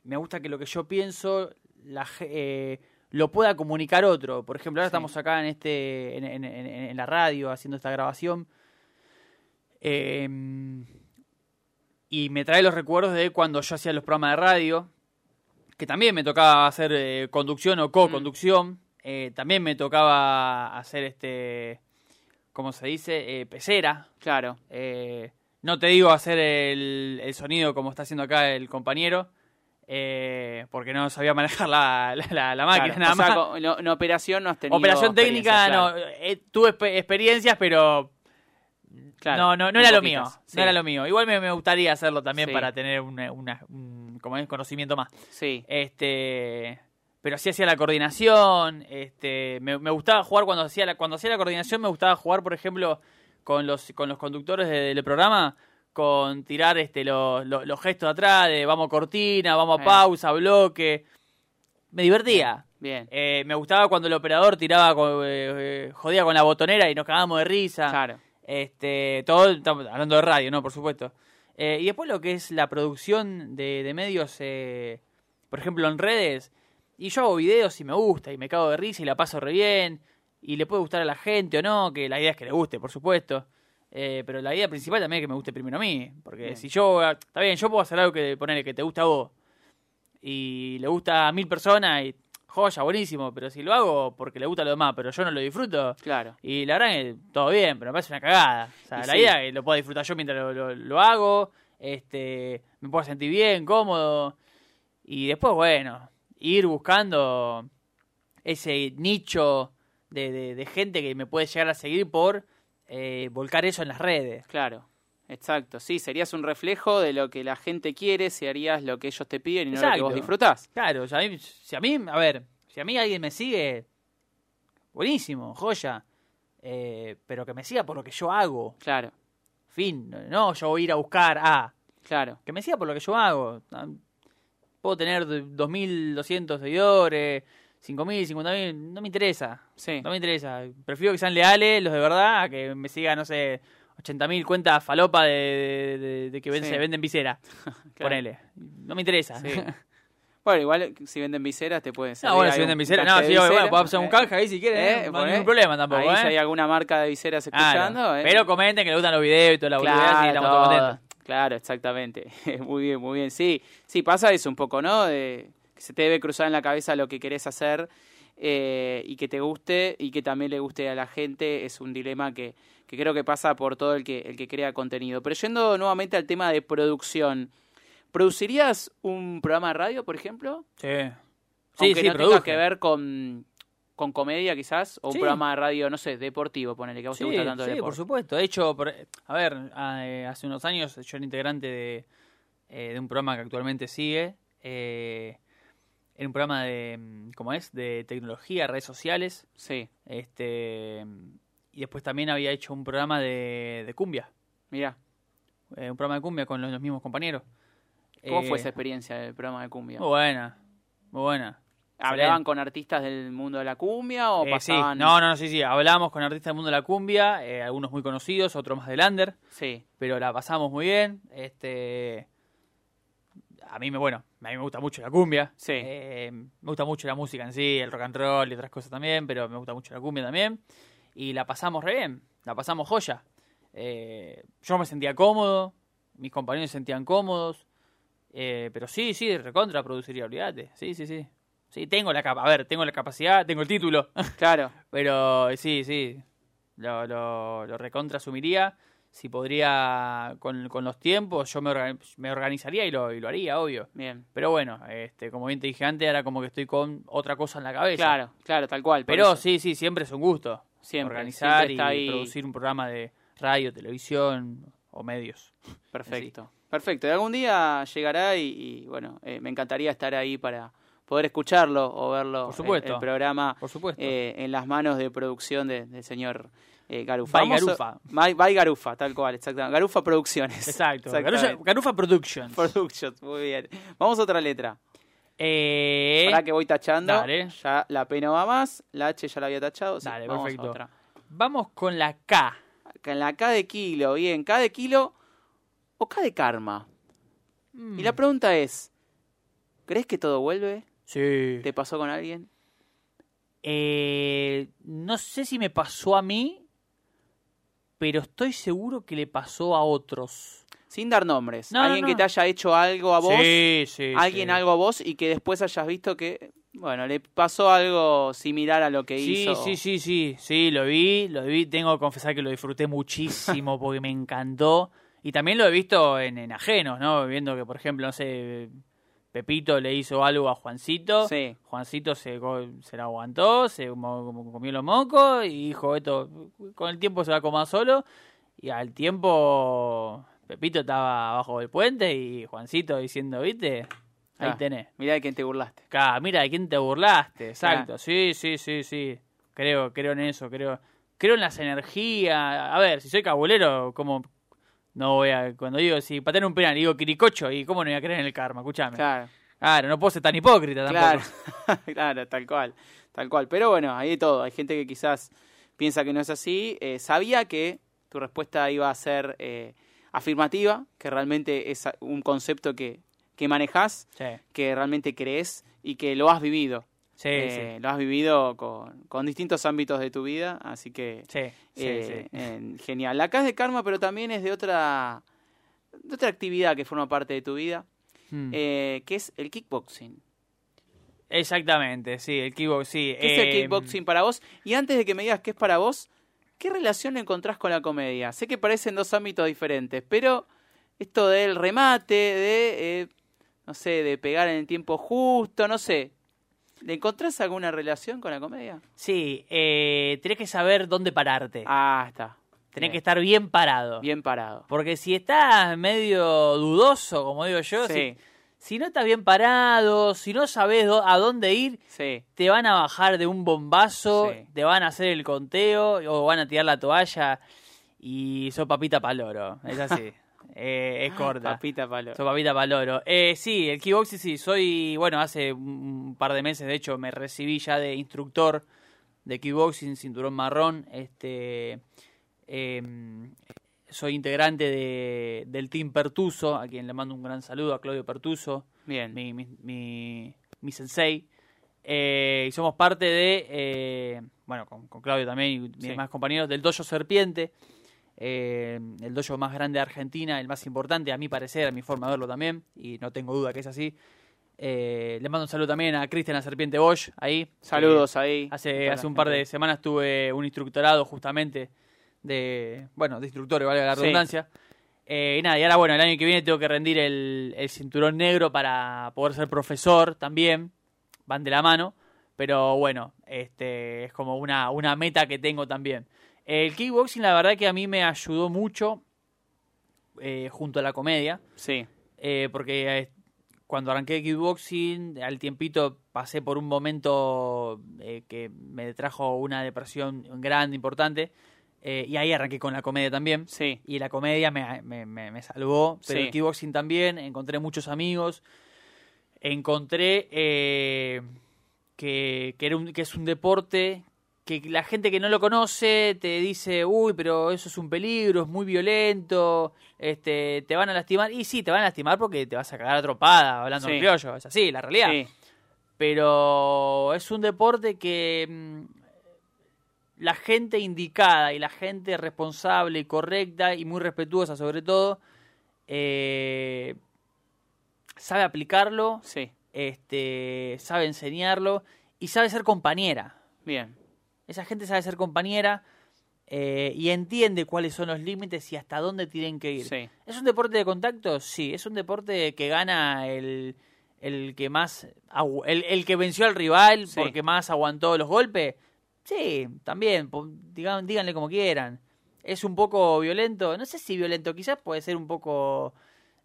me gusta que lo que yo pienso la, eh, lo pueda comunicar otro. Por ejemplo, ahora estamos acá en este en, la radio haciendo esta grabación. Em, y me trae los recuerdos de cuando yo hacía los programas de radio, que también me tocaba hacer eh, conducción o co-conducción. Eh, también me tocaba hacer este, ¿cómo se dice? Eh, pecera. Claro. no te digo hacer el, sonido como está haciendo acá el compañero. Porque no sabía manejar la, la, máquina nada más. en operación no has tenido Operación técnica, no. tuve experiencias, pero no, no, no era lo mío. No era lo mío. Igual me, gustaría hacerlo también para tener una, un como conocimiento más. Sí. Este, pero sí hacía la coordinación. Este, me, gustaba jugar cuando hacía la, cuando hacía la coordinación. Me gustaba jugar, por ejemplo, con los con los conductores del programa, con tirar este los, gestos de atrás, de vamos cortina, vamos a pausa, bloque. Me divertía. Bien. Eh, me gustaba cuando el operador tiraba, eh, eh, jodía con la botonera y nos cagábamos de risa. Claro. Este, todo, estamos hablando de radio, ¿no? Por supuesto. Eh, y después lo que es la producción de, medios, eh, por ejemplo, en redes. Y yo hago videos y me gusta, y me cago de risa y la paso re bien. Y le puede gustar a la gente o no, que la idea es que le guste, por supuesto. Eh, pero la idea principal también es que me guste primero a mí. Porque si yo, está bien, yo puedo hacer algo que ponerle que te gusta a vos. Y le gusta a mil personas y joya, buenísimo, pero si lo hago porque le gusta a los demás, pero yo no lo disfruto. Claro. Y la verdad es que todo bien, pero me parece una cagada. O sea, la idea es que lo pueda disfrutar yo mientras lo, hago, este, me puedo sentir bien, cómodo. Y después, bueno, ir buscando ese nicho de, de, gente que me puede llegar a seguir por eh, volcar eso en las redes. Claro. Exacto, sí, serías un reflejo de lo que la gente quiere si harías lo que ellos te piden y no lo que vos disfrutás. Claro, si a, mí, a ver, si a mí alguien me sigue, buenísimo, joya, eh, pero que me siga por lo que yo hago. Claro. Fin, no, yo voy a ir a buscar a... Claro. Que me siga por lo que yo hago. Puedo tener 2.200 seguidores, 5.000, 50.000, no me interesa. Sí. No me interesa. Prefiero que sean leales los de verdad a que me siga, no sé 80.000 cuentas falopa de, de, que se venden visera. Ponele. No me interesa. Bueno, igual si venden viseras te pueden ser. No, bueno, si venden viseras. No, sí, bueno, puedo hacer un canje ahí si quieren. ¿eh? ¿eh? No hay ningún problema tampoco. Ahí si hay alguna marca de viseras escuchando. ¿eh? Pero comenten que les gustan los videos y toda la claro, y estamos contentos. Claro, exactamente. muy bien, muy bien. Sí, sí, pasa eso un poco, ¿no? De, que se te debe cruzar en la cabeza lo que querés hacer eh, y que te guste y que también le guste a la gente. Es un dilema que que creo que pasa por todo el que, el que crea contenido. Pero yendo nuevamente al tema de producción, ¿producirías un programa de radio, por ejemplo? Sí. sí, sí, no tenga que ver con, con comedia quizás, o un programa de radio, no sé, deportivo, ponele, que a vos te gusta tanto el Sí, por supuesto. De hecho, a ver, eh, hace unos años yo era integrante de, eh, de un programa que actualmente sigue, eh, en un programa de, ¿cómo es? De tecnología, redes sociales. Sí. Este, y después también había hecho un programa de, de cumbia. Mira. Eh, un programa de cumbia con los, mismos compañeros. ¿Cómo fue eh, esa experiencia del programa de cumbia? Muy buena, muy buena. ¿Hablaban con artistas del mundo de la cumbia o eh, pasaban...? Sí. No, no, sí, sí. Hablábamos con artistas del mundo de la cumbia, algunos muy conocidos, otros más de Lander. Sí. Pero la pasamos muy bien. Este... A mí me, bueno, a mí me gusta mucho la cumbia. Sí. me gusta mucho la música en sí, el rock and roll y otras cosas también, pero me gusta mucho la cumbia también y la pasamos re bien, la pasamos joya. Eh, yo me sentía cómodo, mis compañeros se sentían cómodos. Eh, pero sí, sí, recontra produciría, olvídate. Sí, sí, sí. Sí, tengo la capa, a ver, tengo la capacidad, tengo el título. Claro. pero sí, sí. Lo, lo, lo recontra asumiría. Si podría con, con los tiempos, yo me, me organizaría y lo, y lo haría, obvio. Bien. Pero bueno, este, como bien te dije antes, ahora como que estoy con otra cosa en la cabeza. Claro, claro, tal cual. Pero eso. sí, sí, siempre es un gusto. Siempre, organizar siempre y ahí. producir un programa de radio, televisión o medios. Perfecto. Perfecto. Y algún día llegará y, y, bueno, eh, me encantaría estar ahí para poder escucharlo o verlo. Por supuesto. El, el programa Por supuesto. eh, en las manos de producción de- del señor eh, Garufa. By Vamos a- Garufa. By Garufa, tal cual, exactamente. Garufa Producciones. Exacto. Garufa, Garufa Productions. Productions, muy bien. Vamos a otra letra. Eh, Para que voy tachando. Dale. Ya la P no va más, la H ya la había tachado. sí, Dale, vamos a perfecto. otra. Vamos con la K. En la K de kilo, bien, K de kilo o K de karma. Mm, Y la pregunta es, ¿crees que todo vuelve? Sí. ¿Te pasó con alguien? Eh, no sé si me pasó a mí, pero estoy seguro que le pasó a otros. Sin dar nombres. No, no, alguien que te haya hecho algo a vos, Sí, sí. alguien sí. algo a vos y que después hayas visto que, bueno, le pasó algo similar a lo que Sí, hizo. sí, sí, sí, sí, lo vi, lo vi, tengo que confesar que lo disfruté muchísimo porque me encantó. Y también lo he visto en, en ajenos, ¿no? Viendo que, por ejemplo, no sé, Pepito le hizo algo a Juancito. Sí. Juancito se, se la aguantó, se comió los mocos y dijo, esto con el tiempo se va a comer solo. Y al tiempo Pepito estaba abajo del puente y Juancito diciendo, ¿viste? Ahí Ah, tenés. Mirá de quién te burlaste. Acá, mira, ¿de quién te burlaste? Exacto, Ah. sí, sí, sí, sí. Creo, creo en eso, creo. Creo en las energías. A ver, si soy cabulero, ¿cómo no voy a. Cuando digo, si patean un penal digo quiricocho, ¿y cómo no voy a creer en el karma? Escuchame. Claro, Claro, no puedo ser tan hipócrita tampoco. claro, claro, tal cual, tal cual. Pero bueno, hay de todo. Hay gente que quizás piensa que no es así. Eh, sabía que tu respuesta iba a ser eh, afirmativa, que realmente es un concepto que, que manejas, Sí, que realmente crees y que lo has vivido. Sí, Eh, Lo has vivido con, con distintos ámbitos de tu vida, así que sí. Sí, eh, sí. en- genial. La acá es de karma, pero también es de otra, de otra actividad que forma parte de tu vida, Mm. eh, que es el kickboxing. Exactamente, sí, el kickbox, sí. ¿Qué es el Eh, kickboxing para vos? Y antes de que me digas qué es para vos, ¿qué relación encontrás con la comedia? Sé que parecen dos ámbitos diferentes, pero esto del remate, de, eh, no sé, de pegar en el tiempo justo, no sé. ¿Le encontrás alguna relación con la comedia? Sí, eh, tenés que saber dónde pararte. Ah, está. tenés que estar bien parado. Bien parado. Porque si estás medio dudoso, como digo yo, Sí. si, si no estás bien parado, si no sabes a dónde ir, Sí. te van a bajar de un bombazo, Sí. te van a hacer el conteo o van a tirar la toalla y sos papita paloro. Es así. Eh, es corta. Papita palo. Soy papita paloro. Eh, sí, el kickboxing sí, soy, bueno, hace un par de meses, de hecho, me recibí ya de instructor de kickboxing, cinturón marrón. Este, em, soy integrante de, del Team Pertuso, a quien le mando un gran saludo, a Claudio Pertuso, Bien. mi, mi, mi, mi sensei. Eh, y somos parte de, eh, bueno, con, con Claudio también y mis Sí. demás compañeros, del Dojo Serpiente, eh, el dojo más grande de Argentina, el más importante, a mi parecer, a mi forma de verlo también, y no tengo duda que es así. Eh, le mando un saludo también a Cristian la Serpiente Bosch, ahí. Saludos Eh, ahí. Hace, hace un par de semanas tuve un instructorado justamente de, bueno, de instructores, valga la Sí. redundancia. Eh, y nada, y ahora bueno, el año que viene tengo que rendir el, el cinturón negro para poder ser profesor también, van de la mano, pero bueno, este es como una, una meta que tengo también. El kickboxing la verdad que a mí me ayudó mucho eh, junto a la comedia, Sí. eh, porque eh, cuando arranqué kickboxing, al tiempito pasé por un momento que me trajo una depresión grande, importante, y ahí arranqué con la comedia también. Sí. Y la comedia me, me, me- me salvó, pero Sí. el kickboxing también, encontré muchos amigos, encontré que, que, era un- que es un deporte que la gente que no lo conoce te dice, uy, pero eso es un peligro, es muy violento, este, te van a lastimar. Y sí, te van a lastimar porque te vas a cagar atropada hablando Sí. en criollo, es así, la realidad. Sí. Pero es un deporte que mm, la gente indicada y la gente responsable y correcta y muy respetuosa sobre todo, eh, sabe aplicarlo, Sí, este, sabe enseñarlo y sabe ser compañera. bien. Esa gente sabe ser compañera eh, y entiende cuáles son los límites y hasta dónde tienen que ir. Sí, ¿Es un deporte de contacto? Sí. ¿Es un deporte que gana el, el que más el, el que venció al rival Sí. porque más aguantó los golpes? Sí, también. digan- díganle como quieran. ¿Es un poco violento? No sé si violento, quizás puede ser un poco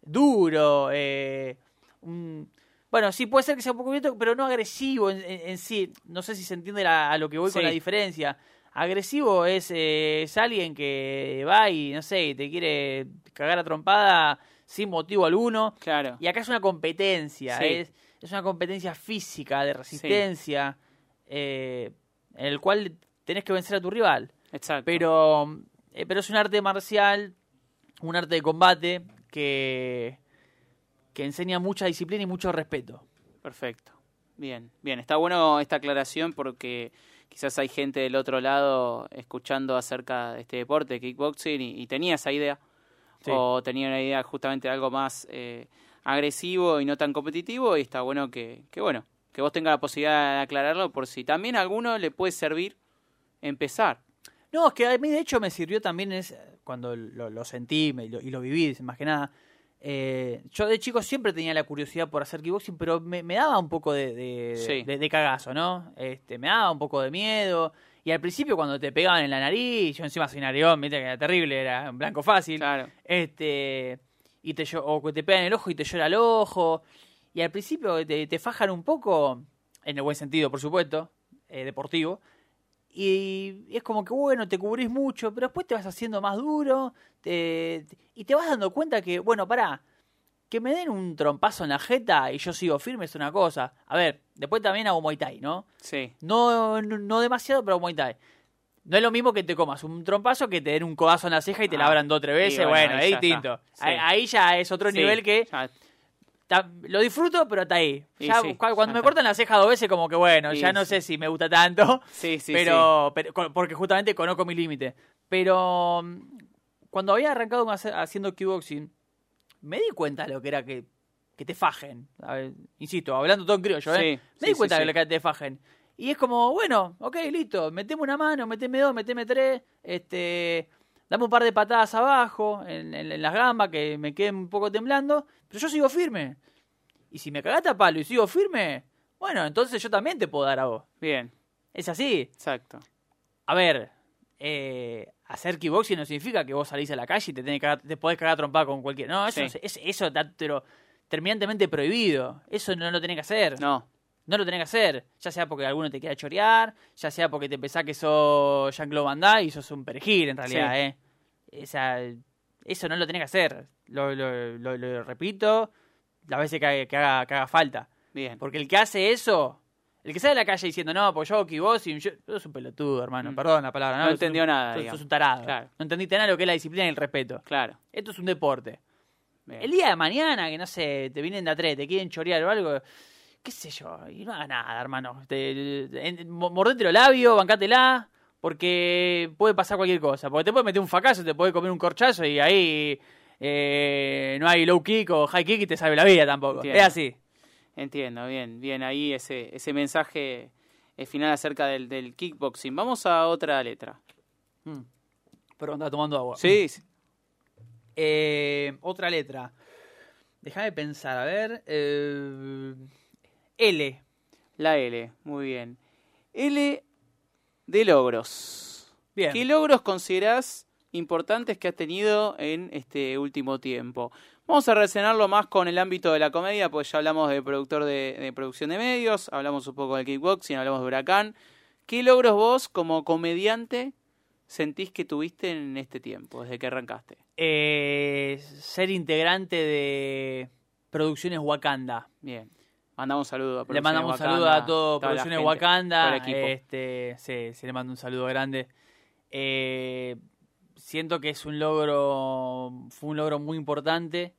duro. eh, un- bueno, sí puede ser que sea un poco violento, pero no agresivo en, en- en sí. No sé si se entiende la- a lo que voy con la diferencia. Agresivo es, eh, es alguien que va y, no sé, te quiere cagar a trompada sin motivo alguno. claro. Y acá es una competencia, Sí. es, es una competencia física, de resistencia, eh, en el cual tenés que vencer a tu rival. Exacto. Pero, eh, pero es un arte marcial, un arte de combate que, que enseña mucha disciplina y mucho respeto. Perfecto. Bien, bien. Está bueno esta aclaración porque quizás hay gente del otro lado escuchando acerca de este deporte, kickboxing, y, y tenía esa idea. Sí. O tenía una idea justamente de algo más eh, agresivo y no tan competitivo. Y está bueno que, que, bueno, que vos tengas la posibilidad de aclararlo por si también a alguno le puede servir empezar. No, es que a mí de hecho me sirvió también es cuando lo, lo sentí y lo, y lo viví, más que nada. Eh, yo de chico siempre tenía la curiosidad por hacer kickboxing, pero me, me daba un poco de, de, Sí. de- de cagazo, ¿no? Este, me daba un poco de miedo. Y al principio cuando te pegaban en la nariz, yo encima soy narigón, viste que era terrible, era un blanco fácil. Claro. Este, y te, o que te pegan en el ojo y te llora el ojo. Y al principio te, te fajan un poco, en el buen sentido, por supuesto, eh, deportivo. Y es como que, bueno, te cubrís mucho, pero después te vas haciendo más duro te- y te vas dando cuenta que, bueno, pará, que me den un trompazo en la jeta y yo sigo firme es una cosa. A ver, después también hago Muay Thai, ¿no? Sí, No, no, no demasiado, pero Muay Thai. No es lo mismo que te comas un trompazo que te den un codazo en la ceja y te Ah, la abran dos o tres veces. bueno, Bueno, ahí es distinto. Sí. Ahí, ahí ya es otro Sí, nivel que ya- ta- lo disfruto, pero está ahí. Ya, sí, cuando ya me está. cortan la ceja dos veces, como que bueno, ya no sé si me gusta tanto. sí, sí, pero, pero porque justamente conozco mi límite. Pero mm, cuando había arrancado haciendo kickboxing, me di cuenta de lo que era que, que te fajen. Ver, insisto, hablando todo en criollo, ¿eh? Sí, me di cuenta de lo que te fajen. Y es como, bueno, ok, listo, meteme una mano, meteme dos, meteme tres, este, dame un par de patadas abajo, en, en- en las gambas, que me queden un poco temblando, pero yo sigo firme. Y si me cagaste a palo y sigo firme, bueno, entonces yo también te puedo dar a vos. Bien, Es así. exacto. A ver, eh, hacer kickboxing no significa que vos salís a la calle y te, tenés que cagar- te podés cagar trompada con cualquiera. No, eso, Sí. no se- es- eso está pero, terminantemente prohibido. Eso no lo tenés que hacer. No, No lo tenés que hacer. Ya sea porque alguno te quiera chorear, ya sea porque te pensás que sos Jean-Claude Van Damme y sos un perejil en realidad, Sí. ¿eh? Esa, eso no lo tenés que hacer. Lo, lo- lo- lo repito las veces que, haga- que haga, que haga falta. bien. Porque el que hace eso, el que sale a la calle diciendo, no, pues yo hago kickboxing, yo, sos un pelotudo, hermano, Mm. perdón la palabra. No sos entendió un- nada, Sos, un tarado. Claro. No entendiste nada de lo que es la disciplina y el respeto. Claro. Esto es un deporte. bien. El día de mañana, que no sé, te vienen de atrás, te quieren chorear o algo, qué sé yo, y no hagas nada, hermano. Te, mordete los labios, bancátela, porque puede pasar cualquier cosa. Porque te puede meter un fracaso, te puede comer un corchazo y ahí eh, no hay low kick o high kick y te salve la vida tampoco. Entiendo. Es así. Entiendo, bien, bien. Ahí ese, ese mensaje final acerca del, del kickboxing. Vamos a otra letra. Mm. Pero anda tomando agua. Sí, sí. Eh, otra letra. Déjame pensar, a ver. eh, L. la L, muy bien. L de logros. Bien. ¿Qué logros considerás importantes que has tenido en este último tiempo? Vamos a relacionarlo más con el ámbito de la comedia, pues ya hablamos de productor de, de producción de medios, hablamos un poco del kickboxing, hablamos de Huracán. ¿Qué logros vos como comediante sentís que tuviste en este tiempo, desde que arrancaste? Eh, ser integrante de Producciones Wakanda. Bien. Mandamos un saludo a Le mandamos un Wakanda, saludo a todo Producciones Wakanda. Este, se le manda un saludo grande. Eh, siento que es un logro, fue un logro muy importante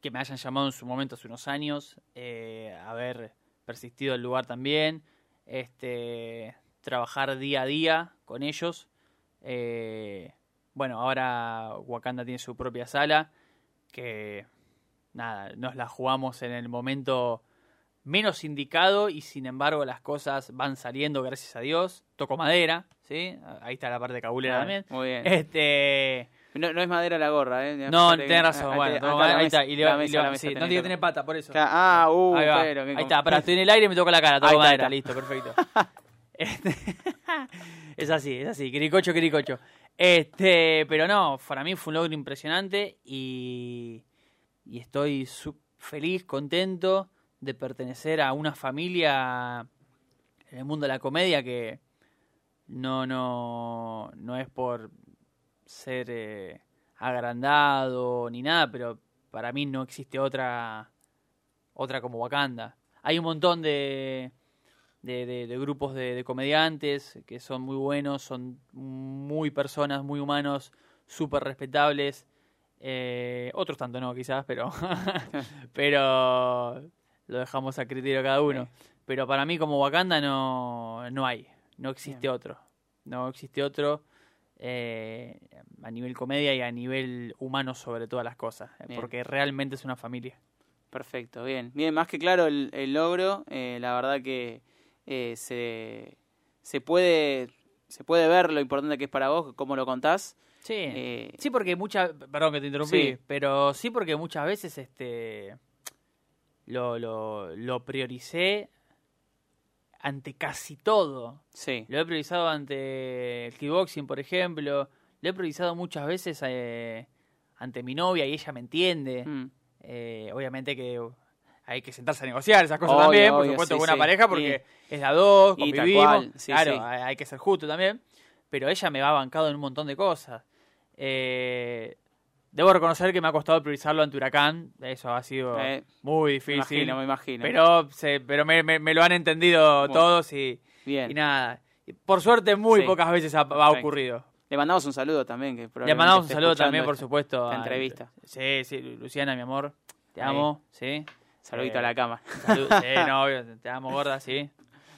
que me hayan llamado en su momento hace unos años, eh, haber persistido el lugar también, este, trabajar día a día con ellos. Eh, bueno, ahora Wakanda tiene su propia sala que nada, nos la jugamos en el momento menos indicado y sin embargo las cosas van saliendo gracias a Dios. Toco madera, ¿sí? Ahí está la parte cabulera Ah, también. Muy bien. Este, No, no es madera la gorra, ¿eh? no, que- tenés razón, ah, bueno, toco madera, ahí está, y le, la y le- mesa sí, no tiene que tener pata, por eso. Ah, uh, ahí va, pero ahí está, pará, estoy en el aire y me toco la cara, toco Ahí madera, está. listo, perfecto. Este, es así, es así, quiricocho, quiricocho. Este, pero no, para mí fue un logro impresionante y, y estoy feliz, contento de pertenecer a una familia en el mundo de la comedia que no, no, no es por ser eh, agrandado ni nada, pero para mí no existe otra otra como Wakanda. Hay un montón de, de, grupos de, de comediantes que son muy buenos, son muy personas, muy humanos, súper respetables. Eh, otros tanto no, quizás, pero, pero lo dejamos a criterio cada uno. Pero para mí como Wakanda no, no hay, no existe Bien. otro. No existe otro eh, a nivel comedia y a nivel humano sobre todas las cosas, eh, Bien. porque realmente es una familia. Perfecto, bien. Bien, más que claro el, el logro. eh, la verdad que eh, se, se, puede, se puede ver lo importante que es para vos, cómo lo contás. Sí, Eh, sí porque muchas, perdón que te interrumpí, Sí. pero sí porque muchas veces este lo, lo, lo prioricé ante casi todo. Sí, Lo he priorizado ante el kickboxing, por ejemplo. Lo he priorizado muchas veces eh, ante mi novia y ella me entiende. Mm, Eh, obviamente que hay que sentarse a negociar esas cosas Obvio, también, por obvio, supuesto, sí, con una sí. pareja, porque es la dos, convivimos. claro, hay que ser justo también. Pero ella me va bancado en un montón de cosas. Eh, debo reconocer que me ha costado priorizarlo ante Huracán. Eso ha sido Eh, muy me difícil. imagino, me imagino. Pero, se, pero me, me- me lo han entendido Bueno, todos y, bien. y nada. Por suerte, muy Sí. pocas veces ha, ocurrido. Le mandamos un saludo también. Que Le mandamos un saludo también, por esta- supuesto. esta a- entrevista. Sí, sí, Luciana, mi amor. Te amo, sí. Saludito Eh, a la cama. Salud- sí, no, obvio, te amo, gorda, sí.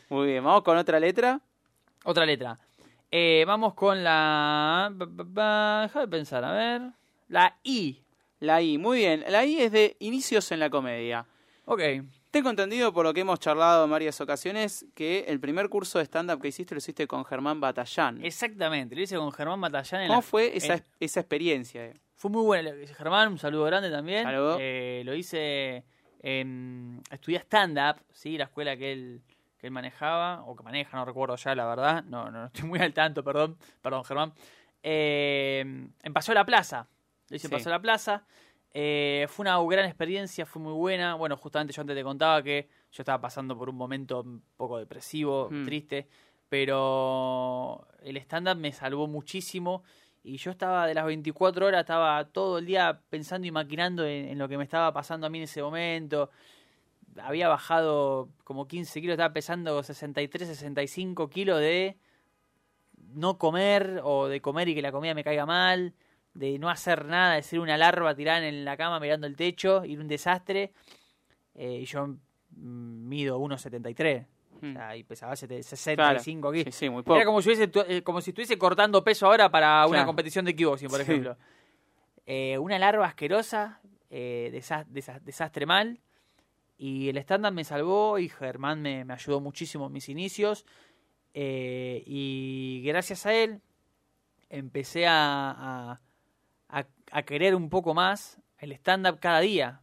Muy bien, vamos con otra letra. Otra letra. Eh, vamos con la... Deja de pensar, a ver. La I. La I, muy bien. La I es de inicios en la comedia. Ok. Tengo entendido por lo que hemos charlado en varias ocasiones que el primer curso de stand-up que hiciste lo hiciste con Germán Batallán. Exactamente. Lo hice con Germán Batallán en ¿Cómo la- fue esa, en- esa experiencia? Fue muy bueno. Germán, un saludo grande también. Saludo. Eh, lo hice en... Estudié stand-up, ¿sí? La escuela que él, que él manejaba, o que maneja, no recuerdo ya, la verdad. No, no, no estoy muy al tanto, perdón. Perdón, Germán. Eh, en Paseo la Plaza. Lo hice Sí. Paseo la Plaza. Eh, fue una gran experiencia, fue muy buena. Bueno, justamente yo antes te contaba que yo estaba pasando por un momento un poco depresivo, Mm. triste, pero el stand-up me salvó muchísimo y yo estaba de las 24 horas, estaba todo el día pensando y maquinando en, en lo que me estaba pasando a mí en ese momento. Había bajado como 15 kilos, estaba pesando 63, 65 kilos de no comer o de comer y que la comida me caiga mal, de no hacer nada, de ser una larva tirada en la cama mirando el techo, ir un desastre. Eh, y yo mm, mido 1,73. O Mm. sea, y pesaba sete- 65 kilos. Sí, sí, muy poco. Era como si, hubiese eh, como si estuviese cortando peso ahora para una Claro. competición de kickboxing, por Sí. ejemplo. Eh, una larva asquerosa, eh, desa- desa- desastre mal. Y el stand-up me salvó y Germán me, me ayudó muchísimo en mis inicios. Y gracias a él empecé a, a, a- querer un poco más el stand-up cada día.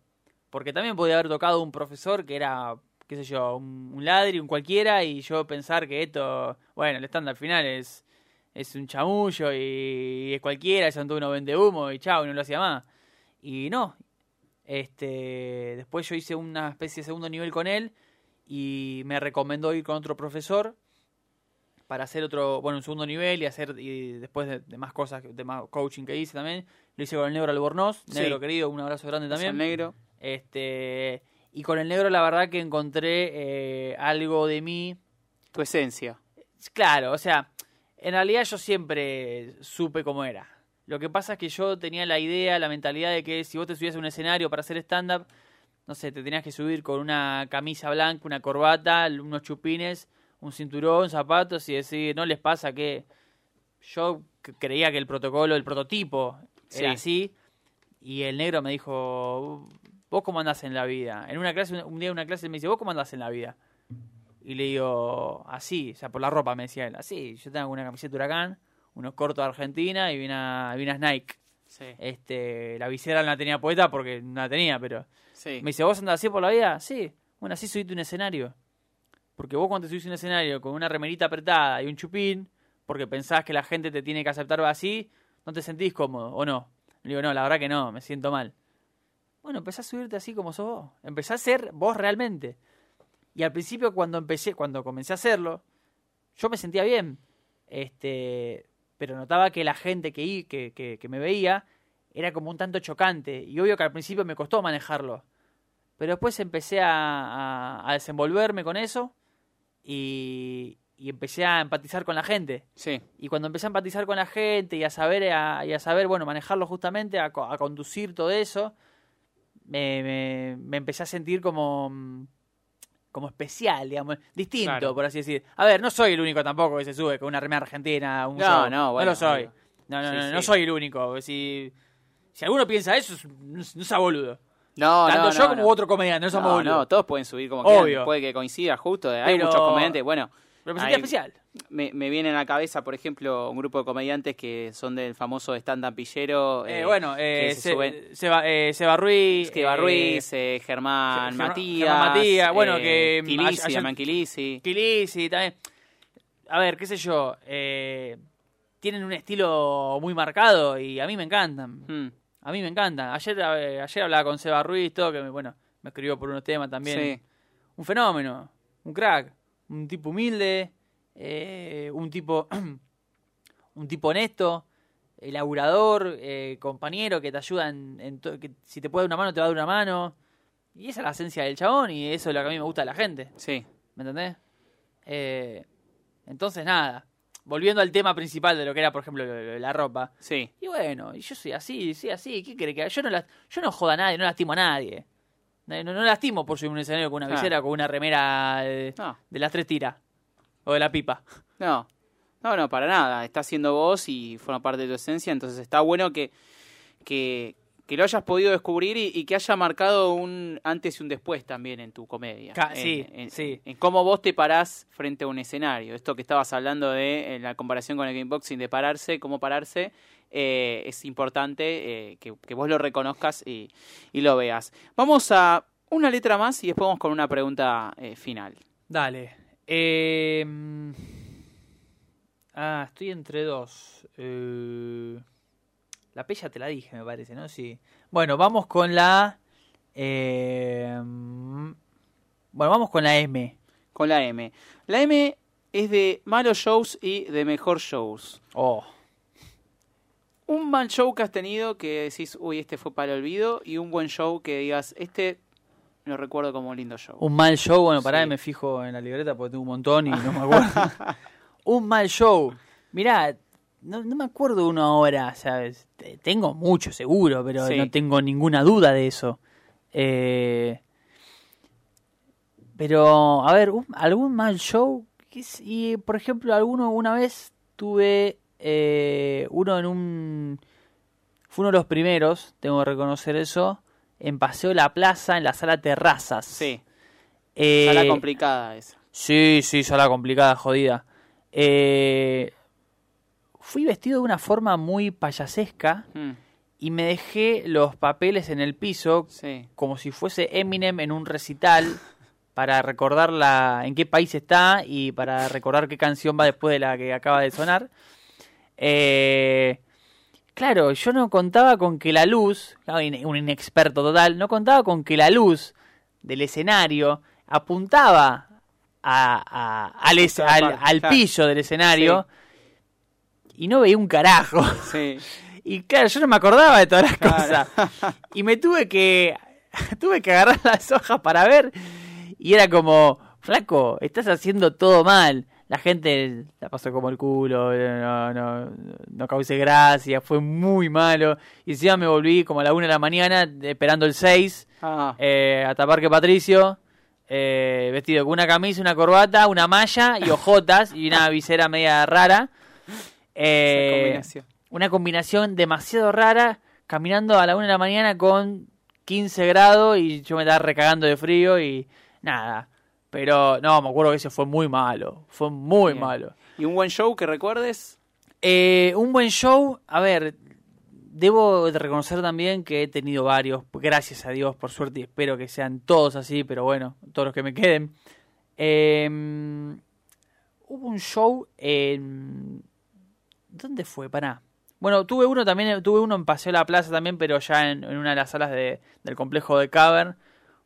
Porque también podía haber tocado un profesor que era, qué sé yo, un, un ladri, un cualquiera, y yo pensar que esto, bueno, el stand-up al final es, es un chamullo y, es cualquiera, todo uno vende humo y chao, y no lo hacía más. Y no. Este, después yo hice una especie de segundo nivel con él y me recomendó ir con otro profesor para hacer otro, bueno, un segundo nivel y hacer, y después de, de más cosas, de más coaching que hice también, lo hice con el negro Albornoz, Sí. negro querido, un abrazo grande también. negro. Este, y con el negro la verdad que encontré eh, algo de mí. Tu esencia. Claro, o sea, en realidad yo siempre supe cómo era. Lo que pasa es que yo tenía la idea, la mentalidad de que si vos te subías a un escenario para hacer stand-up, no sé, te tenías que subir con una camisa blanca, una corbata, unos chupines, un cinturón, zapatos y decir, no les pasa que yo creía que el protocolo, el prototipo era Sí. así y el negro me dijo, ¿vos cómo andás en la vida? En una clase, un día en una clase me dice, ¿vos cómo andás en la vida? Y le digo, así, o sea, por la ropa me decía él, así, yo tengo una camiseta huracán, unos cortos de Argentina y una, y unas Nike. Sí. Este, la visera no la tenía poeta porque no la tenía, pero Sí. me dice, ¿vos andás así por la vida? Sí. Bueno, así subiste un escenario. Porque vos cuando te subís un escenario con una remerita apretada y un chupín, porque pensás que la gente te tiene que aceptar así, no te sentís cómodo, ¿o no? Le digo, no, la verdad que no, me siento mal. Bueno, empezá a subirte así como sos vos. Empezá a ser vos realmente. Y al principio cuando empecé, cuando comencé a hacerlo, yo me sentía bien. Este, pero notaba que la gente que, que, que, que me veía era como un tanto chocante. Y obvio que al principio me costó manejarlo. Pero después empecé a, a- a desenvolverme con eso y, y empecé a empatizar con la gente. Sí. Y cuando empecé a empatizar con la gente y a saber, a, y a saber bueno, manejarlo justamente, a, a conducir todo eso, me, me, me empecé a sentir como, mm, como especial, digamos, distinto, Claro. por así decir. A ver, no soy el único tampoco que se sube con una remera argentina un No, show. no, bueno, lo soy. obvio. No, no, Sí, no, sí. no soy el único. Si, si alguno piensa eso, es- no, no sea boludo. No, Tanto no, yo no, como no. otro comediante, no somos No, no, todos pueden subir como Obvio. quieran. Puede que coincida justo. Hay Pero- muchos comediantes. Bueno, Hay- especial. me, me viene a la cabeza, por ejemplo, un grupo de comediantes que son del famoso stand-up pillero. Eh, eh, bueno, eh, se Se- suben- Seba, Seba Ruiz. Eh, Ruiz, Germán Matías. Germán Matías, bueno, que, ayer- Germán también. A ver, qué sé yo. tienen un estilo muy marcado y a mí me encantan. Mm, A mí me encantan. Ayer, ayer hablaba con Seba Ruiz, todo, que me- bueno, me escribió por unos temas también. sí. Un fenómeno, un crack, un tipo humilde, eh, un tipo un tipo honesto, eh, laburador, eh, compañero que te ayuda en, en que si te puede dar una mano te va a dar una mano. Y esa es la esencia del chabón y eso es lo que a mí me gusta de la gente. Sí. ¿Me entendés? Eh, entonces, nada. Volviendo al tema principal de lo que era, por ejemplo, lo- lo de la ropa. Sí. Y bueno, y yo soy así, soy así. ¿Qué cree que yo no, las- yo no jodo a nadie, no lastimo a nadie. No, no, lastimo por subir un escenario con una Ah. visera, con una remera de, No. de las tres tiras. O de la pipa. No, no, no, para nada. Está siendo vos y forma parte de tu esencia, entonces está bueno que, que, que lo hayas podido descubrir y, y que haya marcado un antes y un después también en tu comedia. Ca- En- sí, en, sí. En cómo vos te parás frente a un escenario. Esto que estabas hablando de en la comparación con el gameboxing, de pararse, cómo pararse, eh, es importante eh, que, que vos lo reconozcas y, y lo veas. Vamos a una letra más y después vamos con una pregunta eh, final. Dale. Mm, ah, estoy entre dos. La P ya te la dije, me parece, ¿no? Sí. Bueno, vamos con la... mm, bueno, vamos con la M. con la M. La M es de malos shows y de mejor shows. Oh. Un mal show que has tenido que decís, uy, este fue para el olvido, y un buen show que digas, este lo recuerdo como un lindo show. Un mal show, bueno, pará, Sí. me fijo en la libreta porque tengo un montón y no me acuerdo. un mal show. Mirá, no, no me acuerdo uno ahora, ¿sabes? Te- Tengo mucho seguro, pero Sí. no tengo ninguna duda de eso. Eh, pero, a ver, un- algún mal show. Y, por ejemplo, alguno una vez tuve eh, uno en un... Fue uno de los primeros, tengo que reconocer eso, en Paseo La Plaza, en la sala Terrazas. Sí, Eh, sala complicada esa. Sí, sí, sala complicada, jodida. Eh, fui vestido de una forma muy payasesca Mm, y me dejé los papeles en el piso sí, como si fuese Eminem en un recital para recordar la, en qué país está y para recordar qué canción va después de la que acaba de sonar. Eh, claro, yo no contaba con que la luz, in- un inexperto total, no contaba con que la luz del escenario apuntaba a- a- al, es- al, al del escenario y no veía un carajo. sí. Y claro, yo no me acordaba de todas las Claro. cosas. Y me tuve que tuve que agarrar las hojas para ver y era como, flaco, estás haciendo todo mal. La gente la pasó como el culo, no, no, no causé gracia, fue muy malo. Y encima me volví como a la una de la mañana esperando el 6 Ah, eh, hasta Parque Patricio, eh, vestido con una camisa, una corbata, una malla y ojotas y una visera media rara. esa Eh, combinación. una combinación demasiado rara caminando a la una de la mañana con 15 grados y yo me estaba recagando de frío y nada. Pero no, me acuerdo que ese fue muy malo. Fue muy Bien. malo. ¿Y un buen show que recuerdes? Eh, un buen show, a ver, debo de reconocer también que he tenido varios, gracias a Dios, por suerte, y espero que sean todos así, pero bueno, todos los que me queden. Eh, hubo un show en... ¿Dónde fue? Pará. Bueno, tuve uno también, tuve uno en Paseo La Plaza también, pero ya en, en una de las salas de- del complejo de Cavern.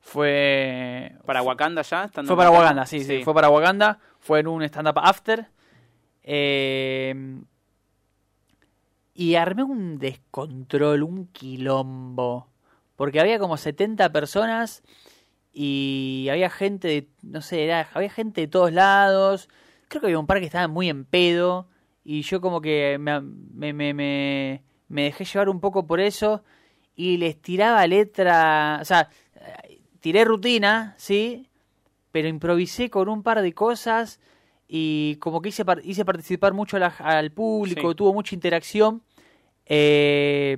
Fue... ¿Para Wakanda ya? Estando Fue para Wakanda, sí, sí, Sí. fue para Wakanda. Fue en un stand-up after. Eh, y armé un descontrol, un quilombo. Porque había como 70 personas y había gente de, no sé, era, había gente de todos lados. Creo que había un par que estaban muy en pedo. Y yo como que me, me, me, me, dejé llevar un poco por eso. Y les tiraba letra, o sea, tiré rutina, ¿sí? Pero improvisé con un par de cosas y como que hice, hice participar mucho la- al público, Sí. tuvo mucha interacción. Eh,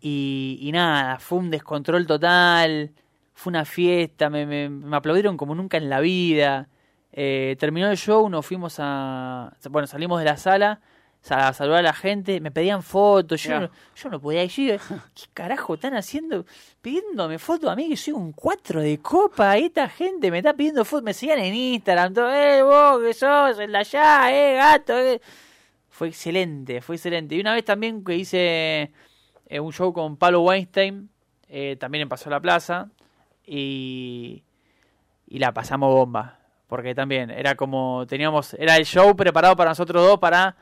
y, y nada, fue un descontrol total, fue una fiesta, me, me- me aplaudieron como nunca en la vida. Eh, terminó el show, nos fuimos a... Bueno, salimos de la sala sa- a saludar a la gente, me pedían fotos, yo, no, yo no podía ir, yo ¿qué carajo están haciendo? Pidiéndome fotos a mí que soy un 4 de copa, y esta gente me está pidiendo fotos, me seguían en Instagram, todo, eh, vos que sos, el de allá, eh, gato, eh. Fue excelente, fue excelente. Y una vez también que hice eh, un show con Pablo Weinstein, eh, también en Pasó la Plaza, y, y la pasamos bomba. Porque también era como, teníamos, era el show preparado para nosotros dos para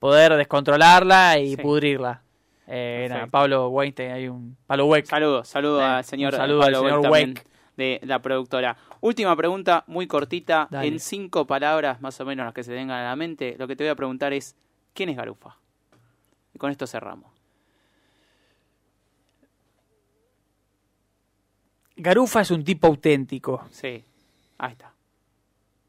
poder descontrolarla y Sí. pudrirla. Eh. Pablo Weinstein, hay un Pablo Weck. Saludos, saludos Sí, al señor, saludo al Pablo señor Weck de la productora. Última pregunta, muy cortita, Dale. en cinco palabras más o menos las que se tengan a la mente. Lo que te voy a preguntar es, ¿quién es Garufa? Y con esto cerramos. Garufa es un tipo auténtico. Sí, ahí está.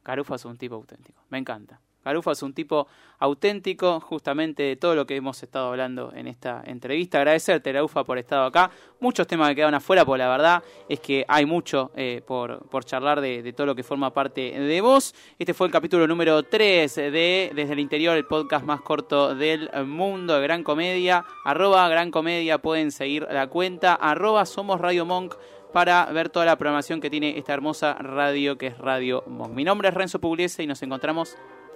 Garufa es un tipo auténtico, me encanta. Garufa es un tipo auténtico, justamente de todo lo que hemos estado hablando en esta entrevista. Agradecerte, Garufa, por estar acá. Muchos temas que quedan afuera, porque la verdad es que hay mucho eh, por, por charlar de, de todo lo que forma parte de vos. Este fue el capítulo número 3 de Desde el Interior, el podcast más corto del mundo de Gran Comedia. Arroba Gran Comedia, pueden seguir la cuenta. Arroba Somos Radio Monk para ver toda la programación que tiene esta hermosa radio que es Radio Monk. Mi nombre es Renzo Pugliese y nos encontramos